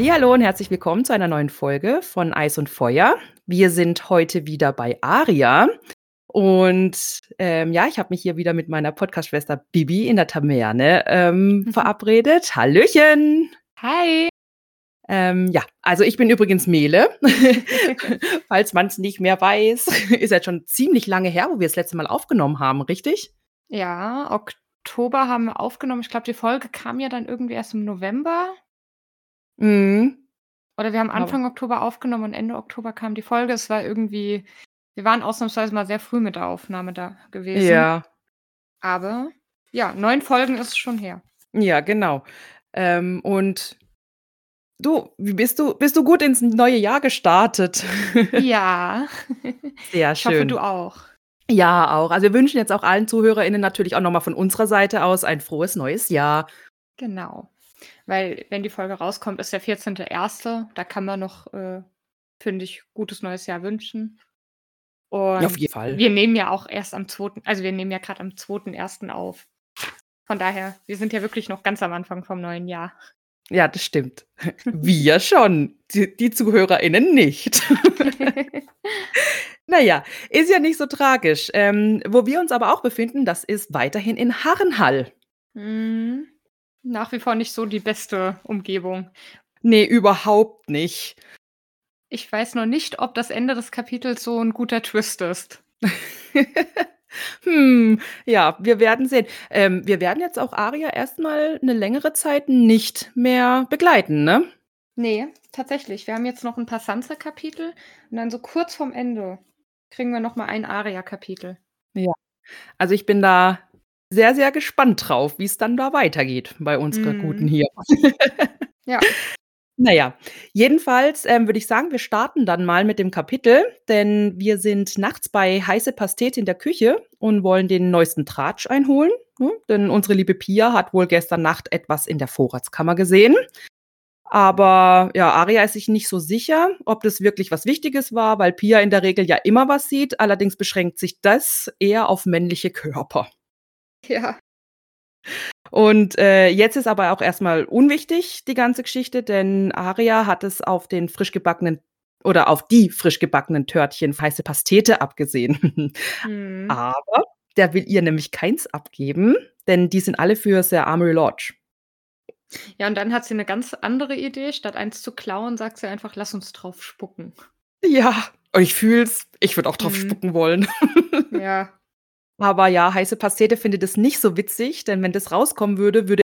Hallo und herzlich willkommen zu einer neuen Folge von Eis und Feuer. Wir sind heute wieder bei Aria. Und ähm, ja, ich habe mich hier wieder mit meiner Podcast-Schwester Bibi in der Taverne ähm, mhm. verabredet. Hallöchen! Hi! Ähm, ja, also ich bin übrigens Mele. Falls man es nicht mehr weiß, ist jetzt schon ziemlich lange her, wo wir das letzte Mal aufgenommen haben, richtig? Ja, Oktober haben wir aufgenommen. Ich glaube, die Folge kam ja dann irgendwie erst im November. Mhm. Oder wir haben Anfang Aber Oktober aufgenommen und Ende Oktober kam die Folge. Es war irgendwie, wir waren ausnahmsweise mal sehr früh mit der Aufnahme da gewesen. Ja. Aber ja, neun Folgen ist schon her. Ja, genau. Ähm, und du, wie bist du, bist du gut ins neue Jahr gestartet? Ja. Sehr schön. Ich hoffe, du auch. Ja, auch. Also wir wünschen jetzt auch allen ZuhörerInnen natürlich auch nochmal von unserer Seite aus ein frohes neues Jahr. Genau. Weil, wenn die Folge rauskommt, ist der 14.01. Da kann man noch, äh, finde ich, gutes neues Jahr wünschen. Und ja, auf jeden Fall. Wir nehmen ja auch erst am 2., also wir nehmen ja gerade am 2.01. auf. Von daher, wir sind ja wirklich noch ganz am Anfang vom neuen Jahr. Ja, das stimmt. Wir schon, die, die ZuhörerInnen nicht. naja, ist ja nicht so tragisch. Ähm, wo wir uns aber auch befinden, das ist weiterhin in Harrenhall. Mhm. Nach wie vor nicht so die beste Umgebung. Nee, überhaupt nicht. Ich weiß noch nicht, ob das Ende des Kapitels so ein guter Twist ist. hm, ja, wir werden sehen. Ähm, wir werden jetzt auch Aria erstmal eine längere Zeit nicht mehr begleiten, ne? Nee, tatsächlich. Wir haben jetzt noch ein paar Sansa-Kapitel und dann so kurz vorm Ende kriegen wir noch mal ein Aria-Kapitel. Ja. Also ich bin da sehr, sehr gespannt drauf, wie es dann da weitergeht bei unserer mhm. Guten hier. ja. Naja, jedenfalls ähm, würde ich sagen, wir starten dann mal mit dem Kapitel, denn wir sind nachts bei heiße Pastete in der Küche und wollen den neuesten Tratsch einholen. Ne? Denn unsere liebe Pia hat wohl gestern Nacht etwas in der Vorratskammer gesehen. Aber ja, Aria ist sich nicht so sicher, ob das wirklich was Wichtiges war, weil Pia in der Regel ja immer was sieht. Allerdings beschränkt sich das eher auf männliche Körper. Ja. Und äh, jetzt ist aber auch erstmal unwichtig, die ganze Geschichte, denn Aria hat es auf den frisch gebackenen oder auf die frisch gebackenen Törtchen heiße Pastete abgesehen. Mhm. Aber der will ihr nämlich keins abgeben, denn die sind alle für Sir Armory Lodge. Ja, und dann hat sie eine ganz andere Idee. Statt eins zu klauen, sagt sie einfach, lass uns drauf spucken. Ja, ich fühl's. Ich würde auch drauf mhm. spucken wollen. Ja. Aber ja, heiße Pastete findet es nicht so witzig, denn wenn das rauskommen würde, würde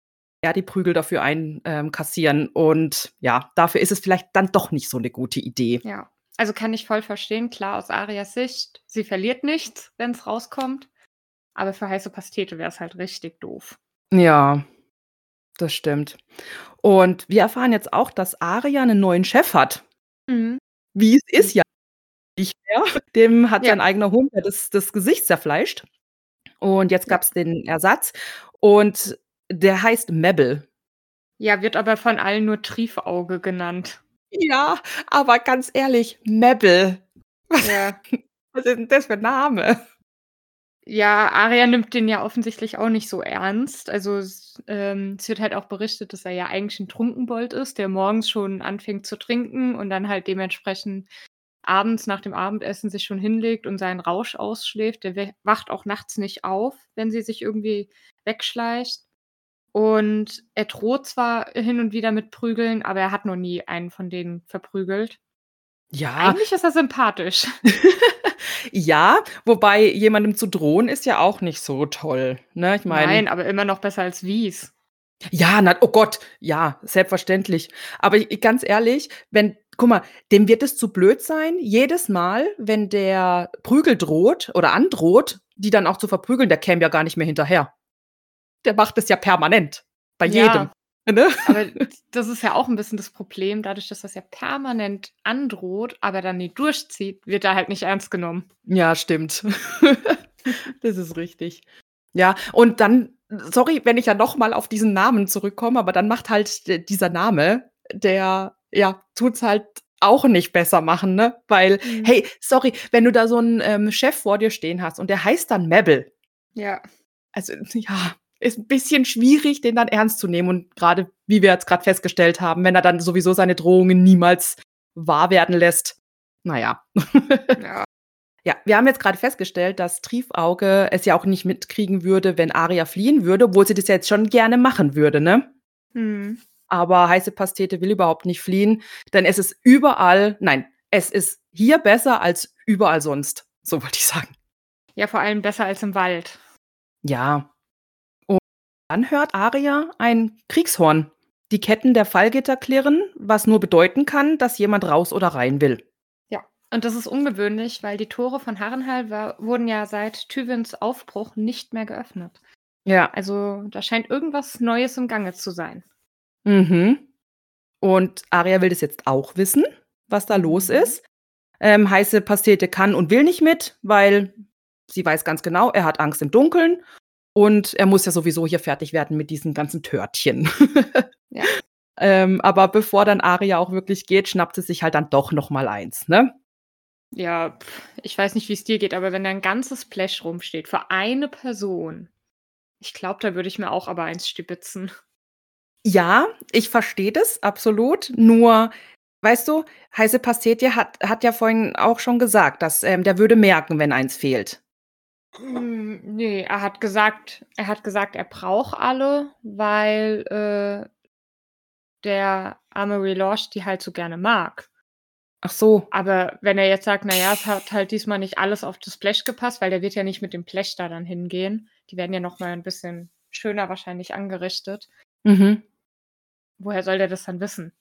er die Prügel dafür einkassieren. Ähm, und ja, dafür ist es vielleicht dann doch nicht so eine gute Idee. Ja, also kann ich voll verstehen. Klar, aus Arias Sicht, sie verliert nichts, wenn es rauskommt. Aber für heiße Pastete wäre es halt richtig doof. Ja, das stimmt. Und wir erfahren jetzt auch, dass Aria einen neuen Chef hat. Mhm. Wie es ist ja nicht mehr. Dem hat ja. sein eigener Hund das, das Gesicht zerfleischt. Und jetzt gab es den Ersatz und der heißt Mebel. Ja, wird aber von allen nur Triefauge genannt. Ja, aber ganz ehrlich, Mebel. Ja. Was ist denn das für ein Name? Ja, Aria nimmt den ja offensichtlich auch nicht so ernst. Also ähm, es wird halt auch berichtet, dass er ja eigentlich ein Trunkenbold ist, der morgens schon anfängt zu trinken und dann halt dementsprechend abends nach dem Abendessen sich schon hinlegt und seinen Rausch ausschläft. Der wacht auch nachts nicht auf, wenn sie sich irgendwie wegschleicht. Und er droht zwar hin und wieder mit Prügeln, aber er hat noch nie einen von denen verprügelt. Ja. Eigentlich ist er sympathisch. ja, wobei jemandem zu drohen ist ja auch nicht so toll. Ne? Ich meine. Nein, aber immer noch besser als Wies. Ja, na, oh Gott, ja, selbstverständlich. Aber ich, ganz ehrlich, wenn guck mal, dem wird es zu blöd sein, jedes Mal, wenn der Prügel droht oder androht, die dann auch zu verprügeln, der käme ja gar nicht mehr hinterher. Der macht es ja permanent. Bei ja, jedem. Ne? Aber das ist ja auch ein bisschen das Problem, dadurch, dass das ja permanent androht, aber dann nie durchzieht, wird er halt nicht ernst genommen. Ja, stimmt. das ist richtig. Ja, und dann, sorry, wenn ich ja nochmal auf diesen Namen zurückkomme, aber dann macht halt dieser Name, der ja, tut's halt auch nicht besser machen, ne? Weil, mhm. hey, sorry, wenn du da so einen ähm, Chef vor dir stehen hast und der heißt dann Mabel. Ja. Also, ja, ist 'n bisschen schwierig, den dann ernst zu nehmen und grade, wie wir jetzt grad festgestellt haben, wenn er dann sowieso seine Drohungen niemals wahr werden lässt. Na ja. Ja. Wir haben jetzt grade festgestellt, dass Triefauge es ja auch nicht mitkriegen würde, wenn Aria fliehen würde, obwohl sie das ja jetzt schon gerne machen würde, ne? Mhm. Aber Heiße Pastete will überhaupt nicht fliehen, denn es ist überall nein, es ist hier besser als überall sonst, so wollte ich sagen. Ja, vor allem besser als im Wald. Ja. Und dann hört Aria ein Kriegshorn. Die Ketten der Fallgitter klirren, was nur bedeuten kann, dass jemand raus oder rein will. Ja, und das ist ungewöhnlich, weil die Tore von Harrenhal war wurden ja seit Tywins Aufbruch nicht mehr geöffnet. Ja. Also, da scheint irgendwas Neues im Gange zu sein. Mhm. Und Aria will das jetzt auch wissen, was da los Mhm. ist. Ähm, Heiße Pastete kann und will nicht mit, weil sie weiß ganz genau, er hat Angst im Dunkeln und er muss ja sowieso hier fertig werden mit diesen ganzen Törtchen. Ja. Ähm, aber bevor dann Aria auch wirklich geht, schnappt sie sich halt dann doch noch mal eins, ne? Ja, ich weiß nicht, wie's dir geht, aber wenn da 'n ganzes Splash rumsteht für eine Person, ich glaube, da würde ich mir auch aber eins stibitzen. Ja, ich verstehe das, absolut. Nur, weißt du, Heiße Pastete hat hat ja vorhin auch schon gesagt, dass, ähm, der würde merken, wenn eins fehlt. Hm, ne, er hat gesagt er hat gesagt, er braucht alle, weil, äh der Amory Lorsch die halt so gerne mag. Ach so. Aber wenn er jetzt sagt: „Na ja, es hat halt diesmal nicht alles auf das Splash gepasst“, weil der wird ja nicht mit dem Splash da dann hingehen. Die werden ja noch mal 'n bisschen schöner wahrscheinlich angerichtet. Mhm. Woher soll der das dann wissen?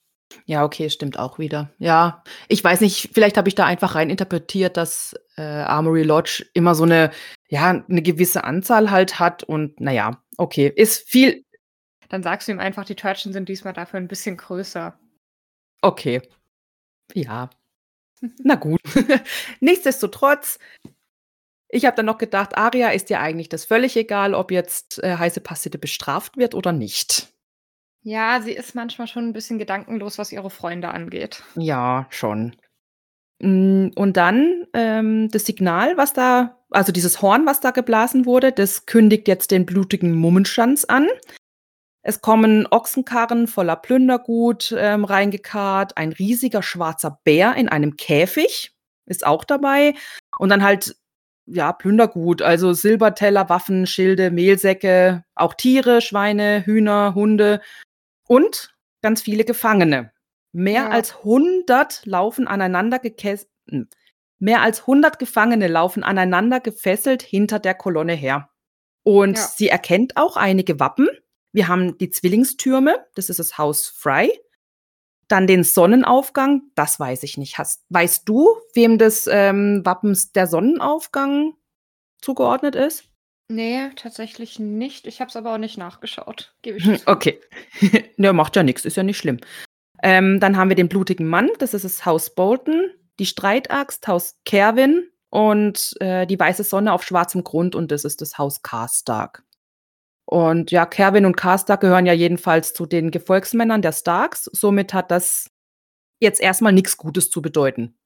Ja, okay, stimmt auch wieder. Ja, ich weiß nicht, vielleicht habe ich da einfach rein interpretiert, dass, äh, Armory Lodge immer so 'ne ja, 'ne gewisse Anzahl halt hat und na ja, okay, ist viel Dann sagst du ihm einfach, die Törtchen sind diesmal dafür 'n bisschen größer. Okay. Ja. Na gut. Nichtsdestotrotz, ich habe dann noch gedacht, Aria ist ihr eigentlich das völlig egal, ob jetzt, äh, Heiße Pastete bestraft wird oder nicht. Ja, sie ist manchmal schon 'n bisschen gedankenlos, was ihre Freunde angeht. Ja, schon. Hm, und dann, ähm, das Signal, was da also dieses Horn, was da geblasen wurde, das kündigt jetzt den blutigen Mummenschanz an. Es kommen Ochsenkarren voller Plündergut, ähm, reingekarrt, ein riesiger schwarzer Bär in einem Käfig ist auch dabei und dann halt, ja, Plündergut, also Silberteller, Waffen, Schilde, Mehlsäcke, auch Tiere, Schweine, Hühner, Hunde und ganz viele Gefangene. Mehr Ja. als 100 laufen aneinander gekes hm, mehr als 100 Gefangene laufen aneinander gefesselt hinter der Kolonne her. Und Ja. sie erkennt auch einige Wappen. Wir haben die Zwillingstürme, das ist das Haus Frey. Dann den Sonnenaufgang, das weiß ich nicht. Hast weißt du, wem das, ähm, Wappens der Sonnenaufgang zugeordnet ist? Ne, tatsächlich nicht. Ich habe es aber auch nicht nachgeschaut, gebe ich Hm, zu. okay. Ja, macht ja nix, ist ja nicht schlimm. Ähm, dann haben wir den blutigen Mann, das ist das Haus Bolton, die Streitaxt, Haus Kerwin und, äh, die weiße Sonne auf schwarzem Grund und das ist das Haus Karstark. Und ja, Kerwin und Karstark gehören ja jedenfalls zu den Gefolgsmännern der Starks. Somit hat das jetzt erst mal nix Gutes zu bedeuten,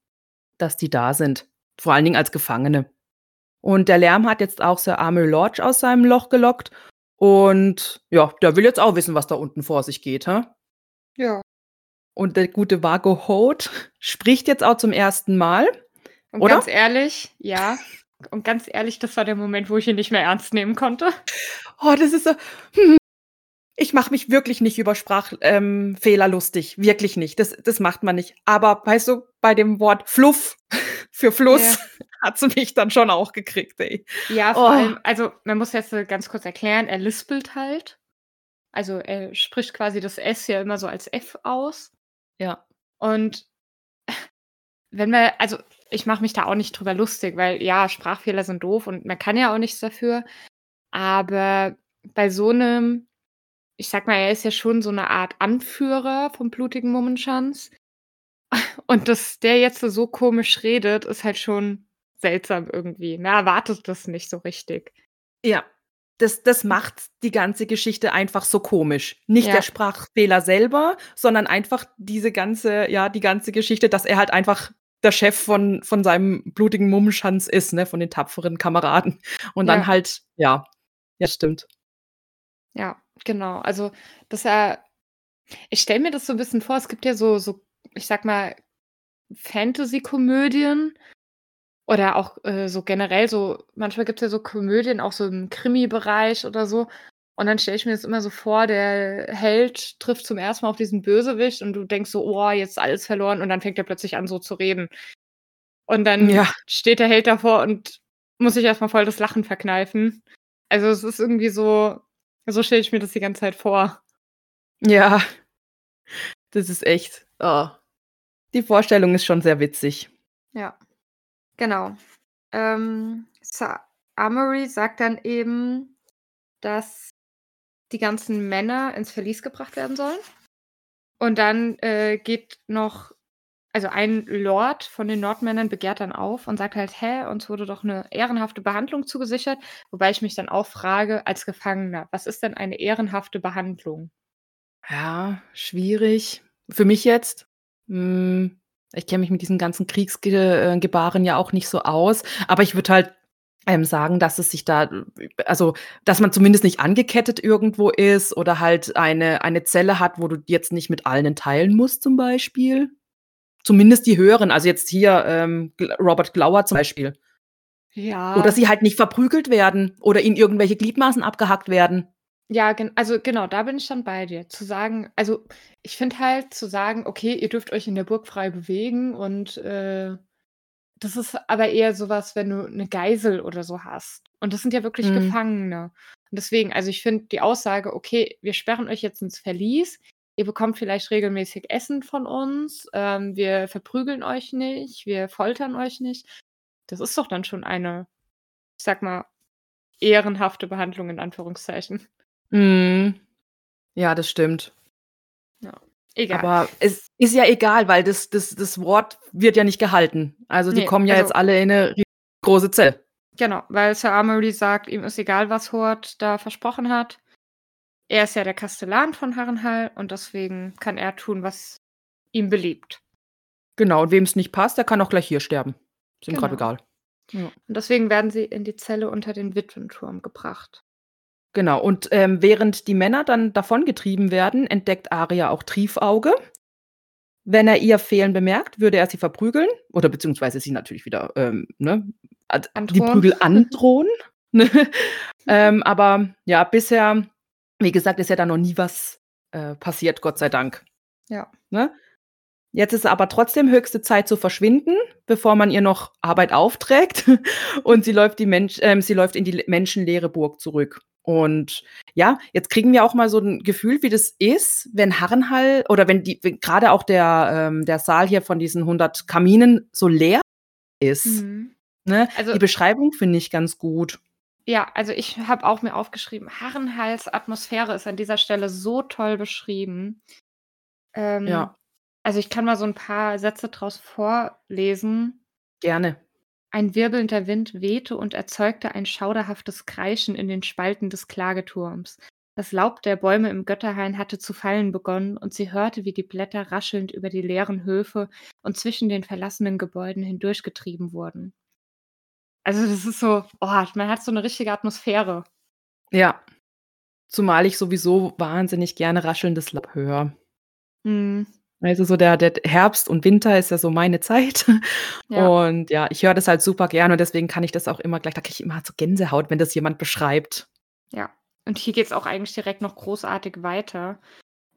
dass die da sind, vor allen Dingen als Gefangene. Und der Lärm hat jetzt auch Sir Amyl Lodge aus seinem Loch gelockt und ja, der will jetzt auch wissen, was da unten vor sich geht, hä? Ja. Und der gute Vargo Hoat spricht jetzt auch zum 1. Mal, Und oder? ganz ehrlich ja. Und ganz ehrlich, das war der Moment, wo ich ihn nicht mehr ernst nehmen konnte. Oh, das ist so hm. Ich mache mich wirklich nicht über Sprach ähm, lustig, wirklich nicht. Das das macht man nicht. Aber weißt du, bei dem Wort Fluff für Fluss Ja. Hat sie mich dann schon auch gekriegt, ey. Ja, vor Oh. allem also, man muss jetzt, äh, ganz kurz erklären, er lispelt halt. Also, er spricht quasi das S ja immer so als F aus. Ja. Und wenn wir also, ich mache mich da auch nicht drüber lustig, weil ja, Sprachfehler sind doof und man kann ja auch nichts dafür. Aber bei so 'nem ich sage mal, er ist ja schon so 'ne Art Anführer vom blutigen Mummenschanz. Und dass der jetzt so komisch redet, ist halt schon seltsam irgendwie. Man erwartet das nicht so richtig. Ja, das das macht die ganze Geschichte einfach so komisch. Nicht Ja. der Sprachfehler selber, sondern einfach diese ganze ja, die ganze Geschichte, dass er halt einfach der Chef von von seinem blutigen Mummenschanz ist, ne, von den tapferen Kameraden. Und dann Ja. halt ja, ja, stimmt. Ja, genau. Also, dass er ich stelle mir das so 'n bisschen vor, es gibt ja so so, ich sage mal, Fantasy-Komödien oder auch, äh, so generell so manchmal gibt's ja so Komödien auch so im Krimi-Bereich oder so. Und dann stelle ich mir das immer so vor, der Held trifft zum 1. Mal auf diesen Bösewicht und du denkst so: „Oh, jetzt ist alles verloren“ und dann fängt er plötzlich an, so zu reden. Und dann Ja. steht der Held davor und muss sich erst mal voll das Lachen verkneifen. Also, es ist irgendwie so so stelle ich mir das die ganze Zeit vor. Ja. Das ist echt oh. Die Vorstellung ist schon sehr witzig. Ja, genau. Ähm, Sir Amory sagt dann eben, dass die ganzen Männer ins Verlies gebracht werden sollen. Und dann, äh, geht noch also, ein Lord von den Nordmännern begehrt dann auf und sagt halt: „Hä, uns wurde doch 'ne ehrenhafte Behandlung zugesichert.“ Wobei ich mich dann auch frage als Gefangener: „Was ist denn eine ehrenhafte Behandlung?“ Ja, schwierig. Für mich jetzt. Hm, ich kenne mich mit diesen ganzen Kriegsge äh, Gebaren ja auch nicht so aus, aber ich würde halt, ähm, sagen, dass es sich da also, dass man zumindest nicht angekettet irgendwo ist oder halt eine eine Zelle hat, wo du jetzt nicht mit allen teilen musst zum Beispiel. Zumindest die höheren, also, jetzt hier, ähm, Robert Glower zum Beispiel. Oder Ja. sie halt nicht verprügelt werden oder ihnen irgendwelche Gliedmaßen abgehackt werden. Ja, gen also, genau, da bin ich dann bei dir. Zu sagen also, ich finde halt zu sagen: „Okay, ihr dürft euch in der Burg frei bewegen“ und, äh, das ist aber eher so was, wenn du 'ne Geisel oder so hast. Und das sind ja wirklich Mhm. Gefangene. Und deswegen also, ich finde die Aussage: „Okay, wir sperren euch jetzt ins Verlies. Ihr bekommt vielleicht regelmäßig Essen von uns. Ähm, wir verprügeln euch nicht, wir foltern euch nicht.“ Das ist doch dann schon eine, ich sage mal, ehrenhafte Behandlung in Anführungszeichen. Mhm. Ja, das stimmt. Ja, egal. Aber es ist ja egal, weil das das das Wort wird ja nicht gehalten. Also, die Ne, kommen ja also jetzt alle in 'ne riesengroße Zelle. Genau, weil Sir Amory sagt, ihm ist egal, was Hort da versprochen hat. Er ist ja der Kastellan von Harrenhal und deswegen kann er tun, was ihm beliebt. Genau, und wem's nicht passt, der kann auch gleich hier sterben. Ist ihm grad Genau. egal. Ja. Und deswegen werden sie in die Zelle unter den Witwenturm gebracht. Genau, und, ähm, während die Männer dann davongetrieben werden, entdeckt Arya auch Triefauge. Wenn er ihr Fehlen bemerkt, würde er sie verprügeln oder beziehungsweise sie natürlich wieder, ähm, ne, die. Prügel androhen? Ähm, aber ja, bisher, wie gesagt, ist ja da noch nie was, äh, passiert, Gott sei Dank. Ja. Ne? Jetzt ist aber trotzdem höchste Zeit zu verschwinden, bevor man ihr noch Arbeit aufträgt. Und sie läuft die Mensch ähm, sie läuft in die menschenleere Burg zurück. Und ja, jetzt kriegen wir auch mal so 'n Gefühl, wie das ist, wenn Harrenhal oder wenn die wenn grade auch der ähm, der Saal hier von diesen 100 Kaminen so leer ist, Mhm. ne? Also Die Beschreibung finde ich ganz gut. Ja, also, ich habe auch mir aufgeschrieben, Harrenhals Atmosphäre ist an dieser Stelle so toll beschrieben. Ähm, Ja. also, ich kann mal so 'n paar Sätze draus vorlesen. Gerne. „Ein wirbelnder Wind wehte und erzeugte ein schauderhaftes Kreischen in den Spalten des Klageturms. Das Laub der Bäume im Götterhain hatte zu fallen begonnen, und sie hörte, wie die Blätter raschelnd über die leeren Höfe und zwischen den verlassenen Gebäuden hindurchgetrieben wurden.“ Also, das ist so oh, man hat so 'ne richtige Atmosphäre. Ja. Zumal ich sowieso wahnsinnig gerne raschelndes Laub höre. Mhm. Also, so der der Herbst und Winter ist ja so meine Zeit. Ja. Und ja, ich höre das halt super gern und deswegen kann ich das auch immer gleich da kriege ich immer so Gänsehaut, wenn das jemand beschreibt. Ja, und hier geht's auch eigentlich direkt noch großartig weiter.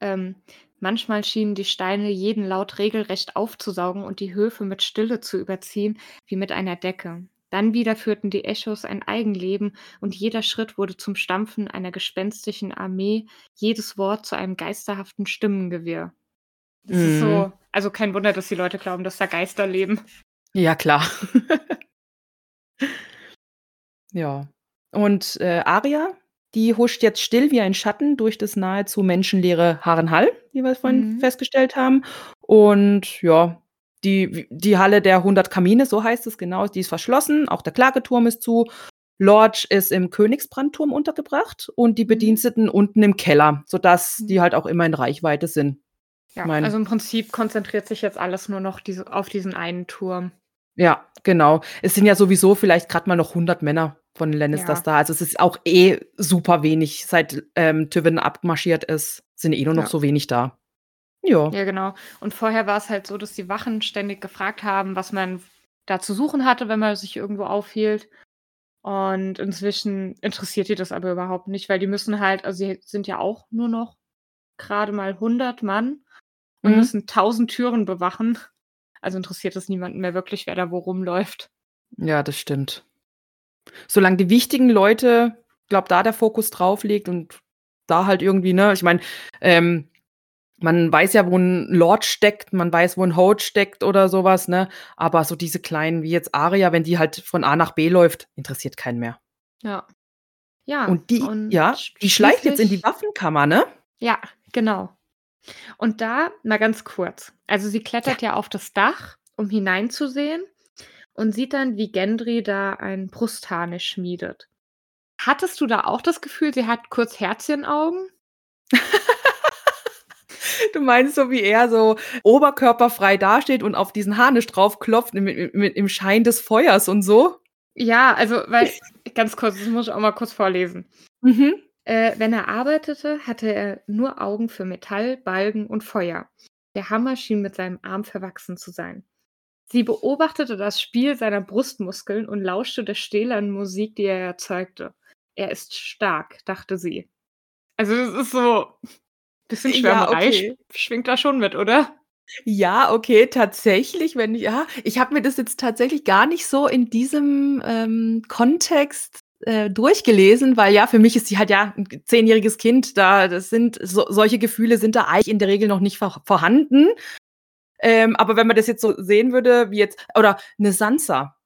Ähm, „Manchmal schienen die Steine jeden Laut regelrecht aufzusaugen und die Höfe mit Stille zu überziehen, wie mit einer Decke. Dann wieder führten die Echos ein Eigenleben und jeder Schritt wurde zum Stampfen einer gespenstischen Armee, jedes Wort zu einem geisterhaften Stimmengewirr.“ Das ist Mhm. so also, kein Wunder, dass die Leute glauben, dass da Geister leben. Ja, klar. Ja. Und, äh, Arya, die huscht jetzt still wie ein Schatten durch das nahezu menschenleere Harrenhal, wie wir vorhin Mhm. festgestellt haben. Und ja, die die Halle der 100 Kamine, so heißt es, genau, die ist verschlossen, auch der Klageturm ist zu. Lorch ist im Königsbrandturm untergebracht und die Mhm. Bediensteten unten im Keller, sodass Mhm. die halt auch immer in Reichweite sind. Ja, meine also, im Prinzip konzentriert sich jetzt alles nur noch diese auf diesen einen Turm. Ja, genau. Es sind ja sowieso vielleicht grad mal noch 100 Männer von Lannisters Ja. da. Also, es ist auch eh super wenig. Seit, ähm, Tywin abmarschiert ist, sind eh nur noch Ja. so wenig da. Ja. Ja, genau. Und vorher war's halt so, dass die Wachen ständig gefragt haben, was man da zu suchen hatte, wenn man sich irgendwo aufhielt. Und inzwischen interessiert die das aber überhaupt nicht, weil die müssen halt also, sie sind ja auch nur noch grade mal 100 Mann und Mhm. müssen 1000 Türen bewachen. Also, interessiert es niemanden mehr wirklich, wer da wo rumläuft. Ja, das stimmt. Solange die wichtigen Leute glaube, da der Fokus drauf liegt und da halt irgendwie, ne ich meine, ähm, man weiß ja, wo 'n Lord steckt, man weiß, wo 'n Hoat steckt oder so was, ne? Aber so diese Kleinen wie jetzt Arya, wenn die halt von A nach B läuft, interessiert keinen mehr. Ja. Ja, Und die und ja, die schleicht jetzt in die Waffenkammer, ne? Ja, genau. Und da mal ganz kurz. Also, sie Ja. klettert ja auf das Dach, um hineinzusehen und sieht dann, wie Gendry da ein Brustharnisch schmiedet. Hattest du da auch das Gefühl, sie hat kurz Herzchenaugen? Du meinst so, wie er so oberkörperfrei dasteht und auf diesen Harnisch draufklopft mi mit im Schein des Feuers und so? Ja, also, weil ganz kurz, das muss ich auch mal kurz vorlesen. Mhm. Äh, wenn er arbeitete, hatte er nur Augen für Metall, Balken und Feuer. Der Hammer schien mit seinem Arm verwachsen zu sein. Sie beobachtete das Spiel seiner Brustmuskeln und lauschte der stählernen Musik, die er erzeugte. „Er ist stark“, dachte sie. Also, das ist so bisschen Ja, Schwärmerei okay. sch schwingt da schon mit, oder? Ja, okay, tatsächlich, wenn ich ja, ich habe mir das jetzt tatsächlich gar nicht so in diesem, ähm, Kontext, äh, durchgelesen, weil ja, für mich ist sie halt ja 'n zehnjähriges Kind, da das sind so solche Gefühle sind da eigentlich in der Regel noch nicht vor vorhanden. Ähm, aber wenn man das jetzt so sehen würde, wie jetzt oder 'ne Sansa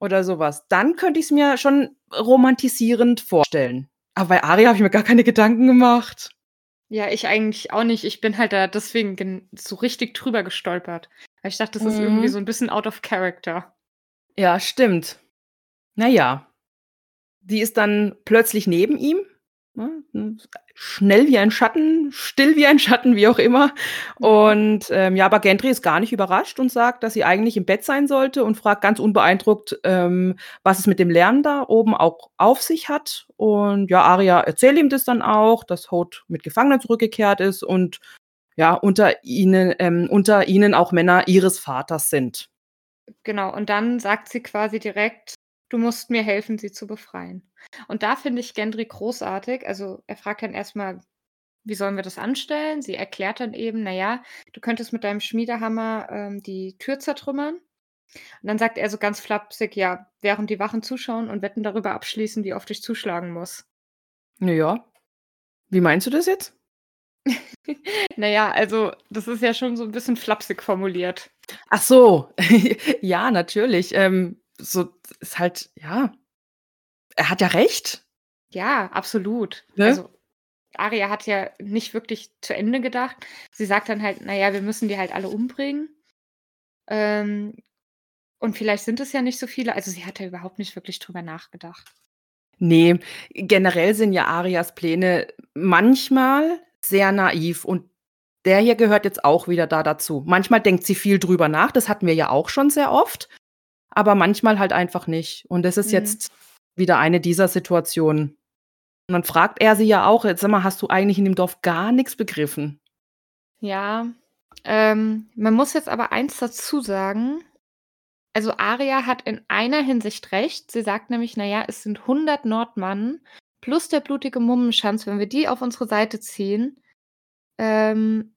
oder so was, dann könnte ich's mir schon romantisierend vorstellen. Aber bei Arya habe ich mir gar keine Gedanken gemacht. Ja, ich eigentlich auch nicht. Ich bin halt da deswegen gen so richtig drüber gestolpert. Weil ich dachte, das ist irgendwie Mhm. so 'n bisschen out of character. Ja, stimmt. Na ja. Die ist dann plötzlich neben ihm, ne, schnell wie ein Schatten, still wie ein Schatten, wie auch immer. Mhm. Und, ähm, ja, aber Gendry ist gar nicht überrascht und sagt, dass sie eigentlich im Bett sein sollte und fragt ganz unbeeindruckt, ähm, was es mit dem Lärm da oben auch auf sich hat. Und ja, Arya erzählt ihm das dann auch, dass Hoat mit Gefangenen zurückgekehrt ist und ja, unter ihnen ähm, unter ihnen auch Männer ihres Vaters sind. Genau, und dann sagt sie quasi direkt: „Du musst mir helfen, sie zu befreien.“ Und da finde ich Gendry großartig. Also, er fragt dann erst mal: „Wie sollen wir das anstellen?“ Sie erklärt dann eben: „Na ja, du könntest mit deinem Schmiedehammer, ähm, die Tür zertrümmern.“ Und dann sagt er so ganz flapsig: „Ja, während die Wachen zuschauen und Wetten darüber abschließen, wie oft ich zuschlagen muss.“ Na ja. Wie meinst du das jetzt? Na ja, also, das ist ja schon so 'n bisschen flapsig formuliert. Ach so, ja, natürlich. Ähm, so ist halt ja. Er hat ja recht. Ja, absolut. Ne? Also, Arya hat ja nicht wirklich zu Ende gedacht. Sie sagt dann halt: „Na ja, wir müssen die halt alle umbringen.“ Ähm, und vielleicht sind es ja nicht so viele. Also, sie hat ja überhaupt nicht wirklich drüber nachgedacht. Ne, generell sind ja Arias Pläne manchmal sehr naiv und der hier gehört jetzt auch wieder da dazu. Manchmal denkt sie viel drüber nach, das hatten wir ja auch schon sehr oft, aber manchmal halt einfach nicht. Und das ist Mhm. jetzt wieder eine dieser Situationen. Und dann fragt er sie ja auch: „Jetzt sag mal, hast du eigentlich in dem Dorf gar nix begriffen?“ Ja, ähm, man muss jetzt aber eins dazu sagen. Also, Arya hat in einer Hinsicht recht. Sie sagt nämlich: „Na ja, es sind 100 Nordmann plus der blutige Mummenschanz. Wenn wir die auf unsere Seite ziehen, ähm,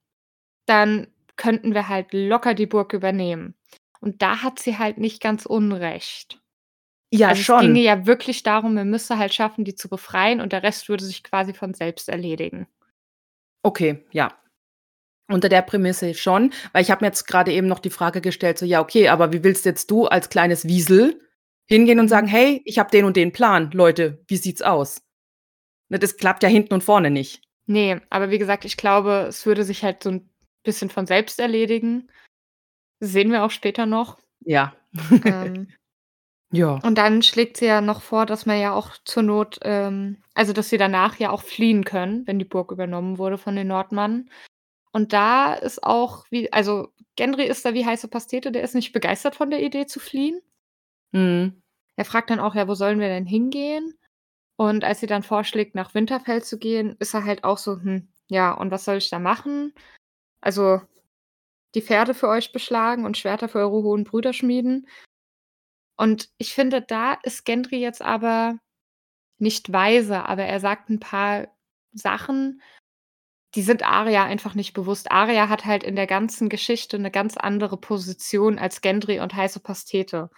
dann könnten wir halt locker die Burg übernehmen.“ Und da hat sie halt nicht ganz unrecht. Ja, Also, es ginge schon. ja wirklich darum, man müsste halt schaffen, die zu befreien und der Rest würde sich quasi von selbst erledigen. Okay, ja. Unter der Prämisse schon, weil ich habe mir jetzt grade eben noch die Frage gestellt, so: „Ja, okay, aber wie willst jetzt du als kleines Wiesel hingehen und sagen: Mhm. ‚Hey, ich habe den und den Plan. Leute, wie sieht's aus?'“ Ne, das klappt ja hinten und vorne nicht. Ne, aber wie gesagt, ich glaube, es würde sich halt so 'n bisschen von selbst erledigen. Sehen wir auch später noch. Ja. Ähm Ja. und dann schlägt sie ja noch vor, dass man ja auch zur Not ähm, also, dass sie danach ja auch fliehen können, wenn die Burg übernommen wurde von den Nordmannen. Und da ist auch wie also, Gendry ist da wie heiße Pastete, der ist nicht begeistert von der Idee zu fliehen. Mhm. er fragt dann auch: „Ja, wo sollen wir denn hingehen?“ Und als sie dann vorschlägt, nach Winterfell zu gehen, ist er halt auch so: „Hm, ja, und was soll ich da machen? Also, die Pferde für euch beschlagen und Schwerter für eure hohen Brüder schmieden?“ Und ich finde, da ist Gendry jetzt aber nicht weise, aber er sagt 'n paar Sachen, die sind Arya einfach nicht bewusst. Arya hat halt in der ganzen Geschichte 'ne ganz andere Position als Gendry und Heiße Pastete.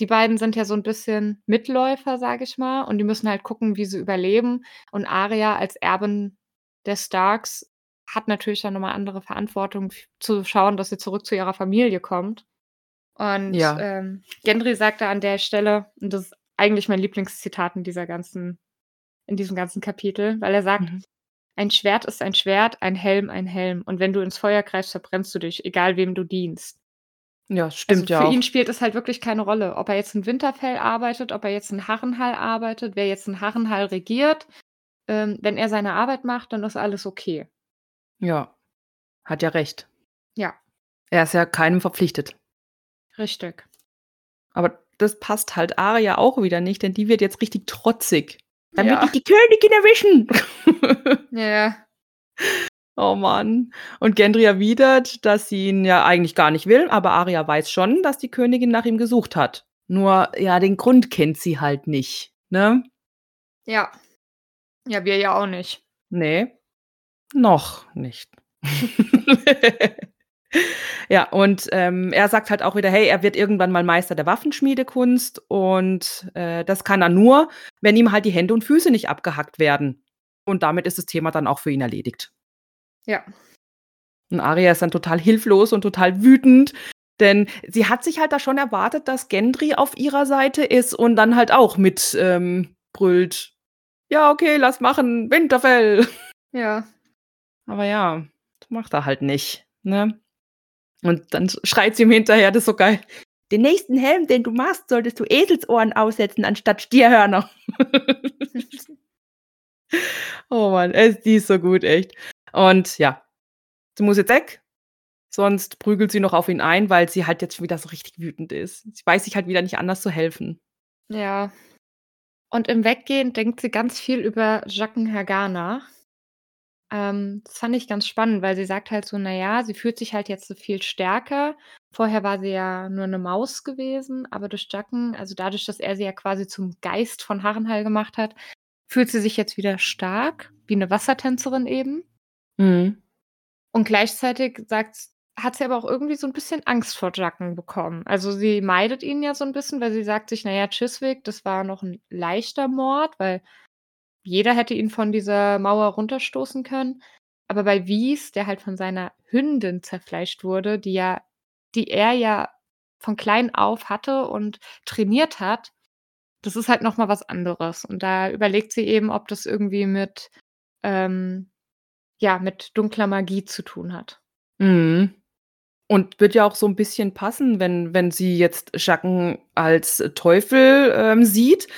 Die beiden sind ja so 'n bisschen Mitläufer, sage ich mal, und die müssen halt gucken, wie sie überleben. Und Arya als Erbin der Starks hat natürlich dann noch mal andere Verantwortung, zu schauen, dass sie zurück zu ihrer Familie kommt. Und, Ja. ähm, Gendry sagt da an der Stelle und das ist eigentlich mein Lieblingszitat in dieser ganzen in diesem ganzen Kapitel, weil er sagt: Mhm. „Ein Schwert ist ein Schwert, ein Helm ein Helm. Und wenn du ins Feuer greifst, verbrennst du dich, egal wem du dienst.“ Ja, Also, stimmt ja für ihn auch. spielt es halt wirklich keine Rolle, ob er jetzt in Winterfell arbeitet, ob er jetzt in Harrenhal arbeitet, wer jetzt in Harrenhal regiert. Ähm, wenn er seine Arbeit macht, dann ist alles okay. Ja, hat ja recht. Ja. Er ist ja keinem verpflichtet. Richtig. Aber das passt halt Arya auch wieder nicht, denn die wird jetzt richtig trotzig. „Dann wird Ja. dich die Königin erwischen!“ Ja. Oh Mann. Und Gendry erwidert, dass sie ihn ja eigentlich gar nicht will, aber Arya weiß schon, dass die Königin nach ihm gesucht hat. Nur, ja, den Grund kennt sie halt nicht, ne? Ja. Ja, wir ja auch nicht. Ne, noch nicht. Ja, und, ähm, er sagt halt auch wieder: „Hey, er wird irgendwann mal Meister der Waffenschmiedekunst und, äh, das kann er nur, wenn ihm halt die Hände und Füße nicht abgehackt werden.“ Und damit ist das Thema dann auch für ihn erledigt. Ja. Und Arya ist dann total hilflos und total wütend, denn sie hat sich halt da schon erwartet, dass Gendry auf ihrer Seite ist und dann halt auch mit, ähm, brüllt: „Ja, okay, lass machen, Winterfell!“ Ja. Aber ja, das macht er halt nicht, ne? Und dann sch schreit sie ihm hinterher, das ist so geil: „Den nächsten Helm, den du machst, solltest du Eselsohren aufsetzen anstatt Stierhörner.“ Oh Mann, die ist so gut, echt. Und ja, sie muss jetzt weg, sonst prügelt sie noch auf ihn ein, weil sie halt jetzt schon wieder so richtig wütend ist. Sie weiß sich halt wieder nicht anders zu helfen. Ja. Und im Weggehen denkt sie ganz viel über Jaqen H'ghar nach. Ähm, das fand ich ganz spannend, weil sie sagt halt so: „Na ja, sie fühlt sich halt jetzt so viel stärker. Vorher war sie ja nur 'ne Maus gewesen, aber durch Jaqen also dadurch, dass er sie ja quasi zum Geist von Harrenhal gemacht hat, fühlt sie sich jetzt wieder stark, wie 'ne Wassertänzerin eben.“ Mhm. Und gleichzeitig sagt hat sie aber auch irgendwie so 'n bisschen Angst vor Jaqen bekommen. Also, sie meidet ihn ja so 'n bisschen, weil sie sagt sich: „Na ja, Chiswick, das war noch 'n leichter Mord, weil jeder hätte ihn von dieser Mauer runterstoßen können.“ Aber bei Whis, der halt von seiner Hündin zerfleischt wurde, die ja die er ja von klein auf hatte und trainiert hat, das ist halt noch mal was anderes. Und da überlegt sie eben, ob das irgendwie mit ähm, ja, mit dunkler Magie zu tun hat. Mhm. Und wird ja auch so 'n bisschen passen, wenn wenn sie jetzt Jaqen als Teufel, ähm, sieht.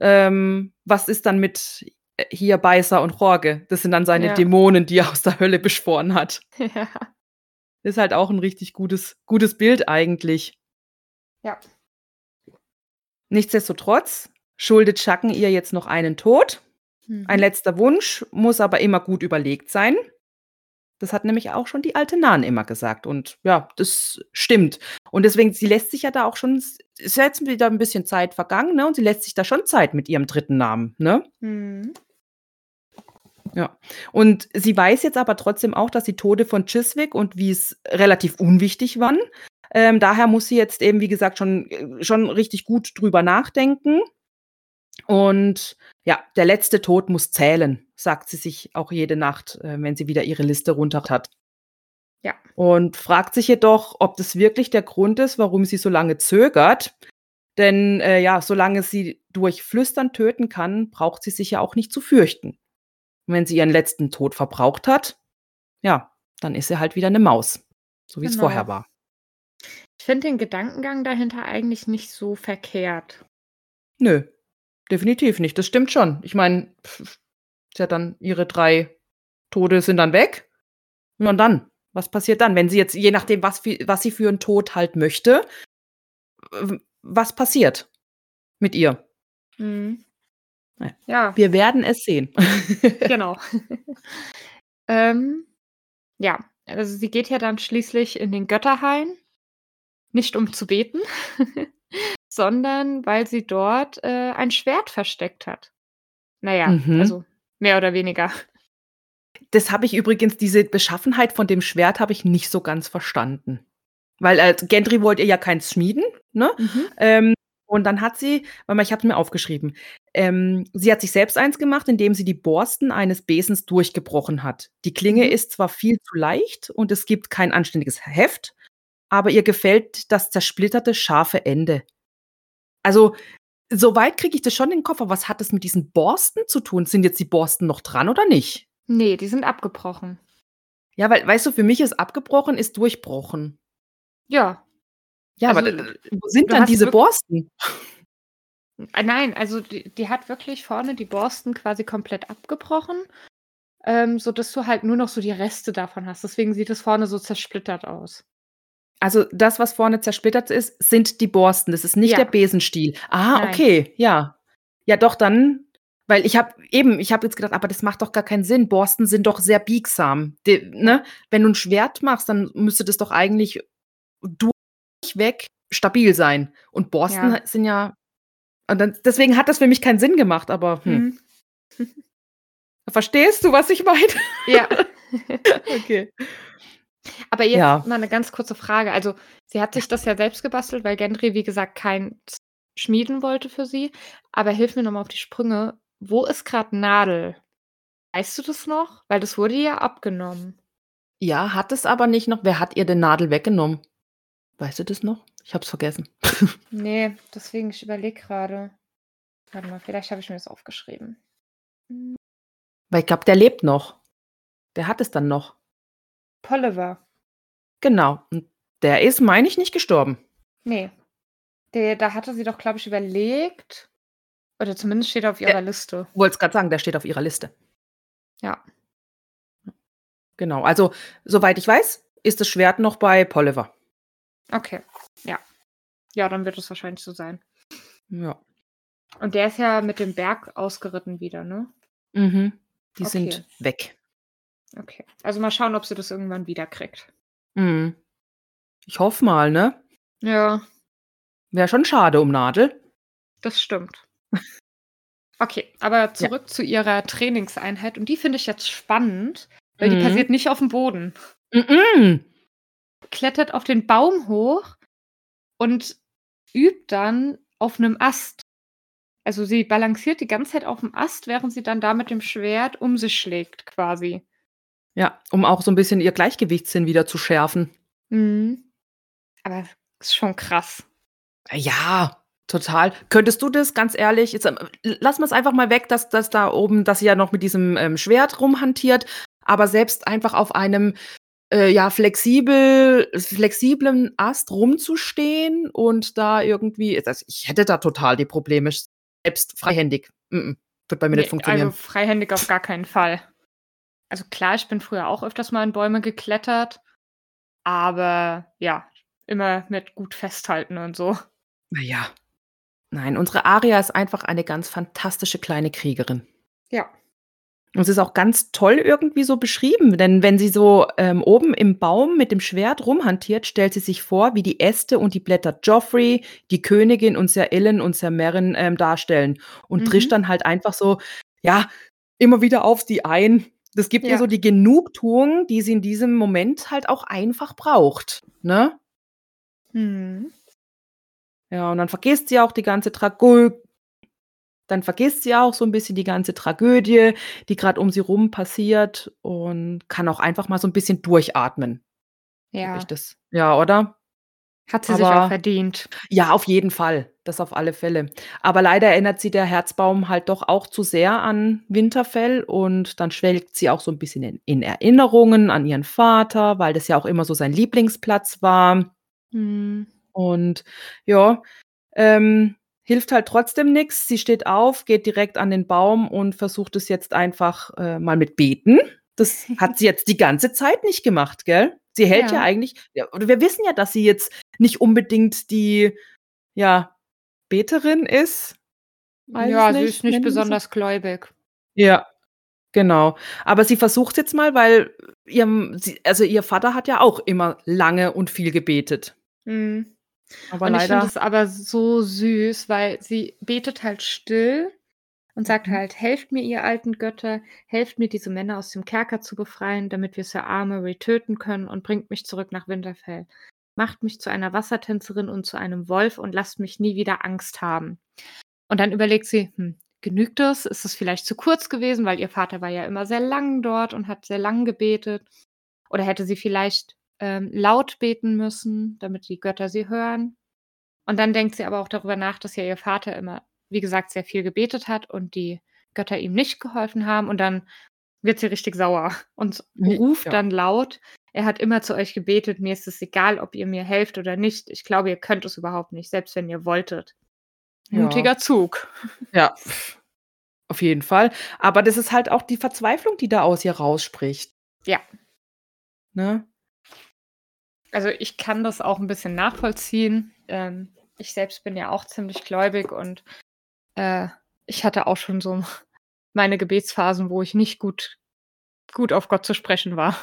Ähm, was ist dann mit, äh, hier Beißer und Chorge? Das sind dann seine Ja. Dämonen, die er aus der Hölle beschworen hat. Ja. Ist halt auch 'n richtig gutes gutes Bild eigentlich. Ja. Nichtsdestotrotz schuldet Jaqen ihr jetzt noch einen Tod. Ein Mhm. letzter Wunsch, muss aber immer gut überlegt sein. Das hat nämlich auch schon die alte Nan immer gesagt und ja, das stimmt. Und deswegen sie lässt sich ja da auch schon ist ja jetzt wieder 'n bisschen Zeit vergangen, ne, und sie lässt sich da schon Zeit mit ihrem 3. Namen, ne? Mhm. Ja. Und sie weiß jetzt aber trotzdem auch, dass die Tode von Chiswick und Whis relativ unwichtig waren. Ähm, daher muss sie jetzt eben, wie gesagt, schon äh, schon richtig gut drüber nachdenken. Und ja, der letzte Tod muss zählen, sagt sie sich auch jede Nacht, äh, wenn sie wieder ihre Liste runter hat. Ja. Und fragt sich jedoch, ob das wirklich der Grund ist, warum sie so lange zögert. Denn, äh, ja, solange sie durch Flüstern töten kann, braucht sie sich ja auch nicht zu fürchten. Und wenn sie ihren letzten Tod verbraucht hat, ja, dann ist sie halt wieder 'ne Maus, so wie's Genau. vorher war. Ich finde den Gedankengang dahinter eigentlich nicht so verkehrt. Nö, definitiv nicht. Das stimmt schon. Ich meine, sie hat dann ihre 3 Tode sind dann weg. Und dann? Was passiert dann, wenn sie jetzt je nachdem, was was sie für 'n Tod halt möchte was passiert? Mit ihr. Mhm. Ja. Ja. Wir werden es sehen. Genau. Ähm, ja, also sie geht ja dann schließlich in den Götterhain, nicht um zu beten, sondern weil sie dort, äh, ein Schwert versteckt hat. Na ja, Mhm. also mehr oder weniger. Das habe ich übrigens diese Beschaffenheit von dem Schwert habe ich nicht so ganz verstanden. Weil, äh, Gendry wollte ihr ja keins schmieden, ne? Mhm. Ähm, und dann hat sie warte mal, ich habe es mir aufgeschrieben. Ähm, sie hat sich selbst eins gemacht, indem sie die Borsten eines Besens durchgebrochen hat. Die Klinge Mhm. ist zwar viel zu leicht und es gibt kein anständiges Heft, aber ihr gefällt das zersplitterte, scharfe Ende. Also, so weit kriege ich das schon in den Kopf, aber was hat das mit diesen Borsten zu tun? Sind jetzt die Borsten noch dran oder nicht? Ne, die sind abgebrochen. Ja, weil weißt du, für mich ist abgebrochen ist durchbrochen. Ja. Ja, Also, aber, wo sind dann diese Borsten? Äh, nein, also die die hat wirklich vorne die Borsten quasi komplett abgebrochen, ähm, sodass du halt nur noch so die Reste davon hast. Deswegen sieht es vorne so zersplittert aus. Also, das, was vorne zersplittert ist, sind die Borsten. Das ist nicht der Ja. Besenstiel. Ah, Nein. okay, ja. Ja, doch, dann weil ich habe eben ich habe jetzt gedacht, aber das macht doch gar keinen Sinn. Borsten sind doch sehr biegsam. De ne? Wenn du 'n Schwert machst, dann müsste das doch eigentlich durchweg stabil sein. Und Borsten Ja. sind ja und dann deswegen hat das für mich keinen Sinn gemacht, aber, hm. Mhm. Verstehst du, was ich meine? Ja. Okay. Aber jetzt Ja. mal 'ne ganz kurze Frage. Also, sie hat sich das ja selbst gebastelt, weil Gendry, wie gesagt, keins schmieden wollte für sie. Aber hilf mir noch mal auf die Sprünge. Wo ist grad Nadel? Weißt du das noch? Weil das wurde ja abgenommen. Ja, hat es aber nicht noch wer hat ihr denn Nadel weggenommen? Weißt du das noch? Ich habe es vergessen. Ne, deswegen, ich überlege grade. Warte mal, vielleicht habe ich mir das aufgeschrieben. Weil ich glaube, der lebt noch. Der hat es dann noch. Polliver. Genau. Und der ist, meine ich, nicht gestorben. Ne. Der da hatte sie doch, glaube ich, überlegt oder zumindest steht er auf ihrer Der Liste. wollte es grad sagen, der steht auf ihrer Liste. Ja. Genau. Also, soweit ich weiß, ist das Schwert noch bei Polliver. Okay, ja. Ja, dann wird es wahrscheinlich so sein. Ja. Und der ist ja mit dem Berg ausgeritten wieder, ne? Mhm. Die Okay. sind weg. Okay. Also mal schauen, ob sie das irgendwann wieder kriegt. Mhm. Ich hoffe mal, ne? Ja. Wäre schon schade um Nadel. Das stimmt. Okay, aber zurück zu ihrer Trainingseinheit und die finde ich jetzt spannend, weil die Mhm. passiert nicht aufm Boden. Mhm. Klettert auf den Baum hoch und übt dann auf 'nem Ast. Also, sie balanciert die ganze Zeit aufm Ast, während sie dann da mit dem Schwert um sich schlägt quasi. Ja, um auch so 'n bisschen ihr Gleichgewichtssinn wieder zu schärfen. Mhm. Aber ist schon krass. Ja, total. Könntest du das, ganz ehrlich jetzt, ähm, l lassen wir's einfach mal weg, dass dass da oben dass sie ja noch mit diesem, ähm, Schwert rumhantiert, aber selbst einfach auf einem, äh, ja, flexibel flexiblen Ast rumzustehen und da irgendwie also, ich hätte da total die Probleme, selbst freihändig. Mm-mm, wird bei mir Ne, nicht funktionieren. also freihändig auf gar keinen Fall. Also klar, ich bin früher auch öfters mal in Bäume geklettert, aber ja, immer mit gut festhalten und so. Na ja. Nein, unsere Aria ist einfach eine ganz fantastische kleine Kriegerin. Ja. Und es ist auch ganz toll irgendwie so beschrieben, denn wenn sie so, ähm, oben im Baum mit dem Schwert rumhantiert, stellt sie sich vor, wie die Äste und die Blätter Joffrey, die Königin und Ser Ilyn und Ser Meryn, ähm, darstellen und drischt Mhm. dann halt einfach so, ja, immer wieder auf sie ein. Das gibt ihr Ja. so die Genugtuung, die sie in diesem Moment halt auch einfach braucht, ne? Mhm. Ja, und dann vergisst sie auch die ganze Tragö dann vergisst sie auch so 'n bisschen die ganze Tragödie, die grad um sie rum passiert und kann auch einfach mal so 'n bisschen durchatmen. Ja. ich das ja, oder? Hat sie sich auch Aber verdient. ja, auf jeden Fall, das auf alle Fälle. Aber leider erinnert sie der Herzbaum halt doch auch zu sehr an Winterfell und dann schwelgt sie auch so 'n bisschen in in Erinnerungen an ihren Vater, weil das ja auch immer so sein Lieblingsplatz war. Mhm. Und ja, ähm, hilft halt trotzdem nix. Sie steht auf, geht direkt an den Baum und versucht es jetzt einfach, äh, mal mit Beten. Das hat sie jetzt die ganze Zeit nicht gemacht, gell? Sie hält ja Ja. eigentlich ja, oder wir wissen ja, dass sie jetzt nicht unbedingt die, ja, Beterin ist? Weiß Ja, sie nicht, ist nicht wir's so? besonders gläubig. Ja, genau. Aber sie versucht's jetzt mal, weil ihrem sie also, ihr Vater hat ja auch immer lange und viel gebetet. Mhm. Aber Und ich finde es aber so süß, weil sie betet halt still und sagt Mhm. halt: „Helft mir, ihr alten Götter, helft mir, diese Männer aus dem Kerker zu befreien, damit wir Sir Armory töten können und bringt mich zurück nach Winterfell. Macht mich zu einer Wassertänzerin und zu einem Wolf und lasst mich nie wieder Angst haben.“ Und dann überlegt sie: „Hm, genügt das? Ist es vielleicht zu kurz gewesen?“ Weil ihr Vater war ja immer sehr lang dort und hat sehr lang gebetet. Oder hätte sie vielleicht, ähm, laut beten müssen, damit die Götter sie hören? Und dann denkt sie aber auch darüber nach, dass ja ihr Vater immer, wie gesagt, sehr viel gebetet hat und die Götter ihm nicht geholfen haben. Und dann wird sie richtig sauer und ruft ja. dann laut: „Er hat immer zu euch gebetet. Mir ist es egal, ob ihr mir helft oder nicht. Ich glaube, ihr könnt es überhaupt nicht, selbst wenn ihr wolltet.“ Ja. Mutiger Zug. Ja, auf jeden Fall. Aber das ist halt auch die Verzweiflung, die da aus ihr rausspricht. Ja. Ne? Also, ich kann das auch 'n bisschen nachvollziehen. Ähm, ich selbst bin ja auch ziemlich gläubig und, äh, ich hatte auch schon so meine Gebetsphasen, wo ich nicht gut gut auf Gott zu sprechen war.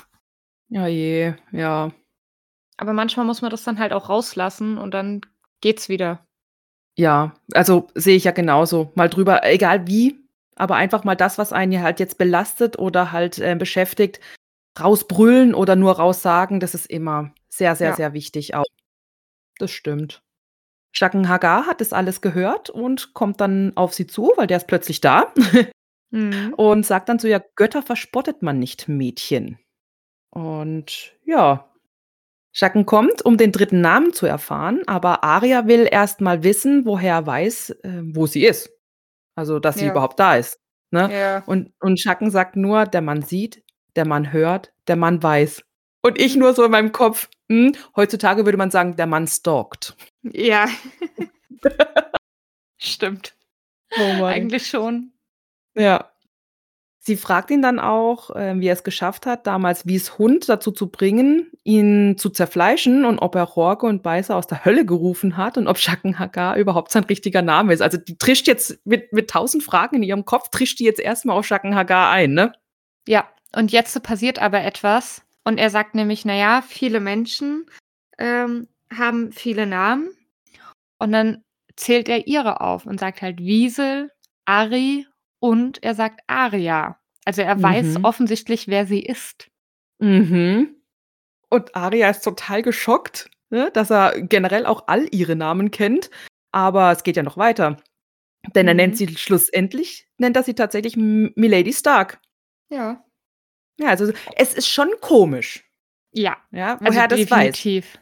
Oh je, ja. Aber manchmal muss man das dann halt auch rauslassen und dann geht's wieder. Ja, also, sehe ich ja genauso. Mal drüber egal wie, aber einfach mal das, was einen ja halt jetzt belastet oder halt, äh, beschäftigt, rausbrüllen oder nur raussagen, das ist immer sehr, sehr, Ja. sehr wichtig auch. Das stimmt. Shakan Hagar hat das alles gehört und kommt dann auf sie zu, weil der ist plötzlich da Mhm. und sagt dann so: „Ja, Götter verspottet man nicht, Mädchen.“ Und ja, Shakan kommt, um den dritten Namen zu erfahren, aber Arya will erst mal wissen, woher er weiß, äh, wo sie ist. Also, dass sie Ja. überhaupt da ist, ne? Ja. Und und Shakan sagt nur: „Der Mann sieht, der Mann hört, der Mann weiß.“ Und ich nur so in meinem Kopf: „Hm, heutzutage würde man sagen, der Mann stalkt.“ Ja. Stimmt. Oh. Eigentlich schon. Ja. Sie fragt ihn dann auch, ähm, wie er es geschafft hat, damals Wys Hund dazu zu bringen, ihn zu zerfleischen und ob er Rohrge und Beißer aus der Hölle gerufen hat und ob Shakan Hagar überhaupt sein richtiger Name ist. Also, die trischt jetzt mit mit 1.000 Fragen in ihrem Kopf trischt die jetzt erst mal auf Shakan Hagar ein, ne? Ja, und jetzt passiert aber etwas und er sagt nämlich: „Na ja, viele Menschen, ähm, haben viele Namen.“ Und dann zählt er ihre auf und sagt halt Wiesel, Arry und er sagt Arya. Also, er weiß Mhm. offensichtlich, wer sie ist. Mhm. Und Arya ist total geschockt, ne, dass er generell auch all ihre Namen kennt, aber es geht ja noch weiter. Denn er nennt Mhm. sie schlussendlich nennt er sie tatsächlich Milady Stark. Ja. Ja, also, es ist schon komisch. Ja, Ja, also, woher er das weiß. definitiv.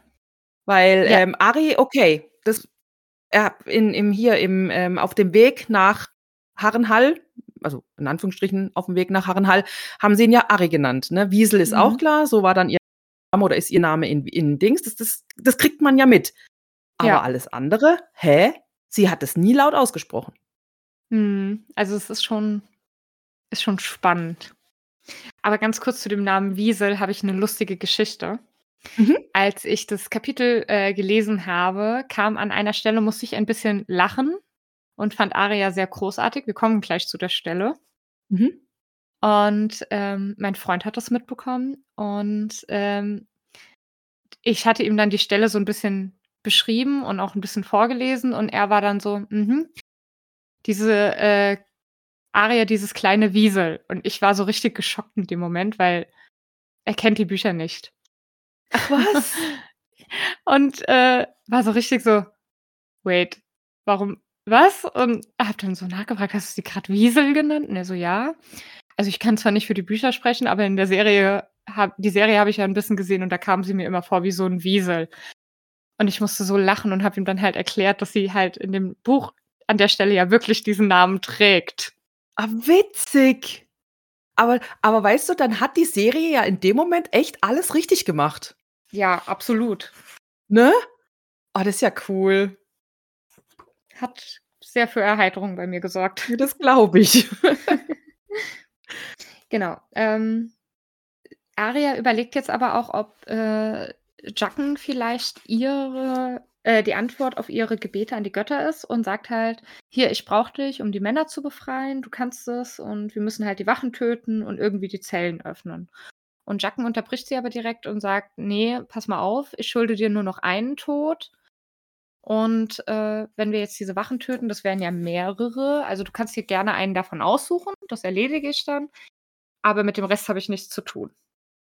Weil, Ja. ähm, Arry, okay, das er in im hier im ähm, auf dem Weg nach Harrenhal, also, in Anführungsstrichen aufm Weg nach Harrenhal, haben sie ihn ja Arry genannt, ne? Wiesel ist auch Mhm. klar, so war dann ihr Name oder ist ihr Name in in Dings, das das das kriegt man ja mit. Aber Ja. alles andere, hä? Sie hat es nie laut ausgesprochen. Mhm. Also, es ist schon ist schon spannend. Aber ganz kurz zu dem Namen Wiesel habe ich 'ne lustige Geschichte. Mhm. Als ich das Kapitel, äh, gelesen habe, kam an einer Stelle musste ich ein bisschen lachen und fand Arya sehr großartig. Wir kommen gleich zu der Stelle. Mhm. Und, ähm, mein Freund hat das mitbekommen und, ähm ich hatte ihm dann die Stelle so 'n bisschen beschrieben und auch 'n bisschen vorgelesen und er war dann so: „Mhm. Diese, äh, Arya, dieses kleine Wiesel.“ Und ich war so richtig geschockt in dem Moment, weil er kennt die Bücher nicht. Ach was? Und, äh, war so richtig so: „Wait, warum was?“ Und habe dann so nachgefragt: „Hast du sie grad Wiesel genannt?“ Und er so: „Ja.“ Also, ich kann zwar nicht für die Bücher sprechen, aber in der Serie habe die Serie habe ich ja 'n bisschen gesehen und da kam sie mir immer vor wie so 'n Wiesel. Und ich musste so lachen und habe ihm dann halt erklärt, dass sie halt in dem Buch an der Stelle ja wirklich diesen Namen trägt. Ah, witzig. Aber aber weißt du, dann hat die Serie ja in dem Moment echt alles richtig gemacht. Ja, absolut. Ne? Oh, das ist ja cool. Hat sehr für Erheiterung bei mir gesorgt. Das glaube ich. Genau. Ähm, Arya überlegt jetzt aber auch, ob, äh, Jaqen vielleicht ihre äh, die Antwort auf ihre Gebete an die Götter ist und sagt halt: „Hier, ich brauche dich, um die Männer zu befreien. Du kannst es und wir müssen halt die Wachen töten und irgendwie die Zellen öffnen.“ Und Jacken unterbricht sie aber direkt und sagt: „Ne, pass mal auf, ich schulde dir nur noch einen Tod. Und, äh, wenn wir jetzt diese Wachen töten, das wären ja mehrere. Also, du kannst dir gerne einen davon aussuchen, das erledige ich dann, aber mit dem Rest habe ich nichts zu tun.“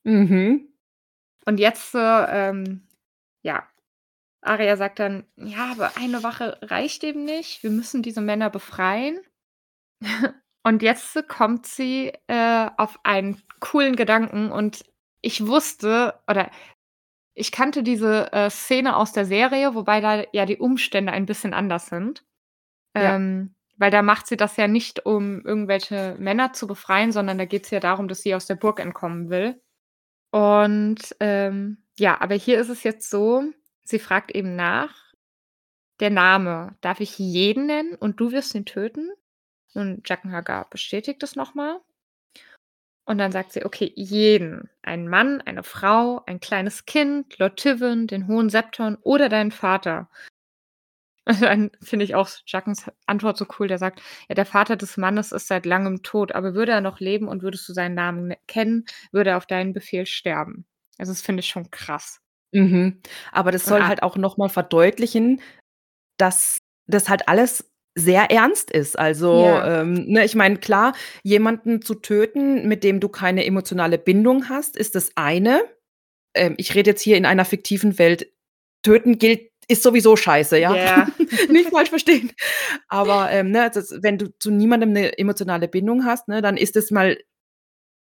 Mhm. Und jetzt, äh, ähm, ja, Arya sagt dann: „Ja, aber eine Wache reicht eben nicht. Wir müssen diese Männer befreien.“ Und jetzt kommt sie, äh, auf einen coolen Gedanken und ich wusste oder ich kannte diese, äh, Szene aus der Serie, wobei da ja die Umstände ein bisschen anders sind. Ja. Ähm, weil da macht sie das ja nicht, um irgendwelche Männer zu befreien, sondern da geht's ja darum, dass sie aus der Burg entkommen will. Und, ähm, ja, aber hier ist es jetzt so, sie fragt eben nach: „Der Name, darf ich jeden nennen und du wirst ihn töten?“ Und Jaqen H'ghar bestätigt das noch mal. Und dann sagt sie: „Okay, jeden. Einen Mann, eine Frau, ein kleines Kind, Lord Tywin, den Hohen Septon oder deinen Vater.“ Und dann finde ich auch Jaqens Antwort so cool, der sagt: „Ja, der Vater des Mannes ist seit Langem tot, aber würde er noch leben und würdest du seinen Namen ne kennen, würde er auf deinen Befehl sterben.“ Also, das finde ich schon krass. Mhm. Aber das soll halt auch noch mal verdeutlichen, dass das halt alles sehr ernst ist. Also, Ja. ähm, ne, ich meine, klar, jemanden zu töten, mit dem du keine emotionale Bindung hast, ist das eine. Ähm, ich rede jetzt hier in einer fiktiven Welt. Töten gilt ist sowieso scheiße, ja? Ja. Nicht falsch verstehen. Aber, ähm, ne, das wenn du zu niemandem 'ne emotionale Bindung hast, ne, dann ist es mal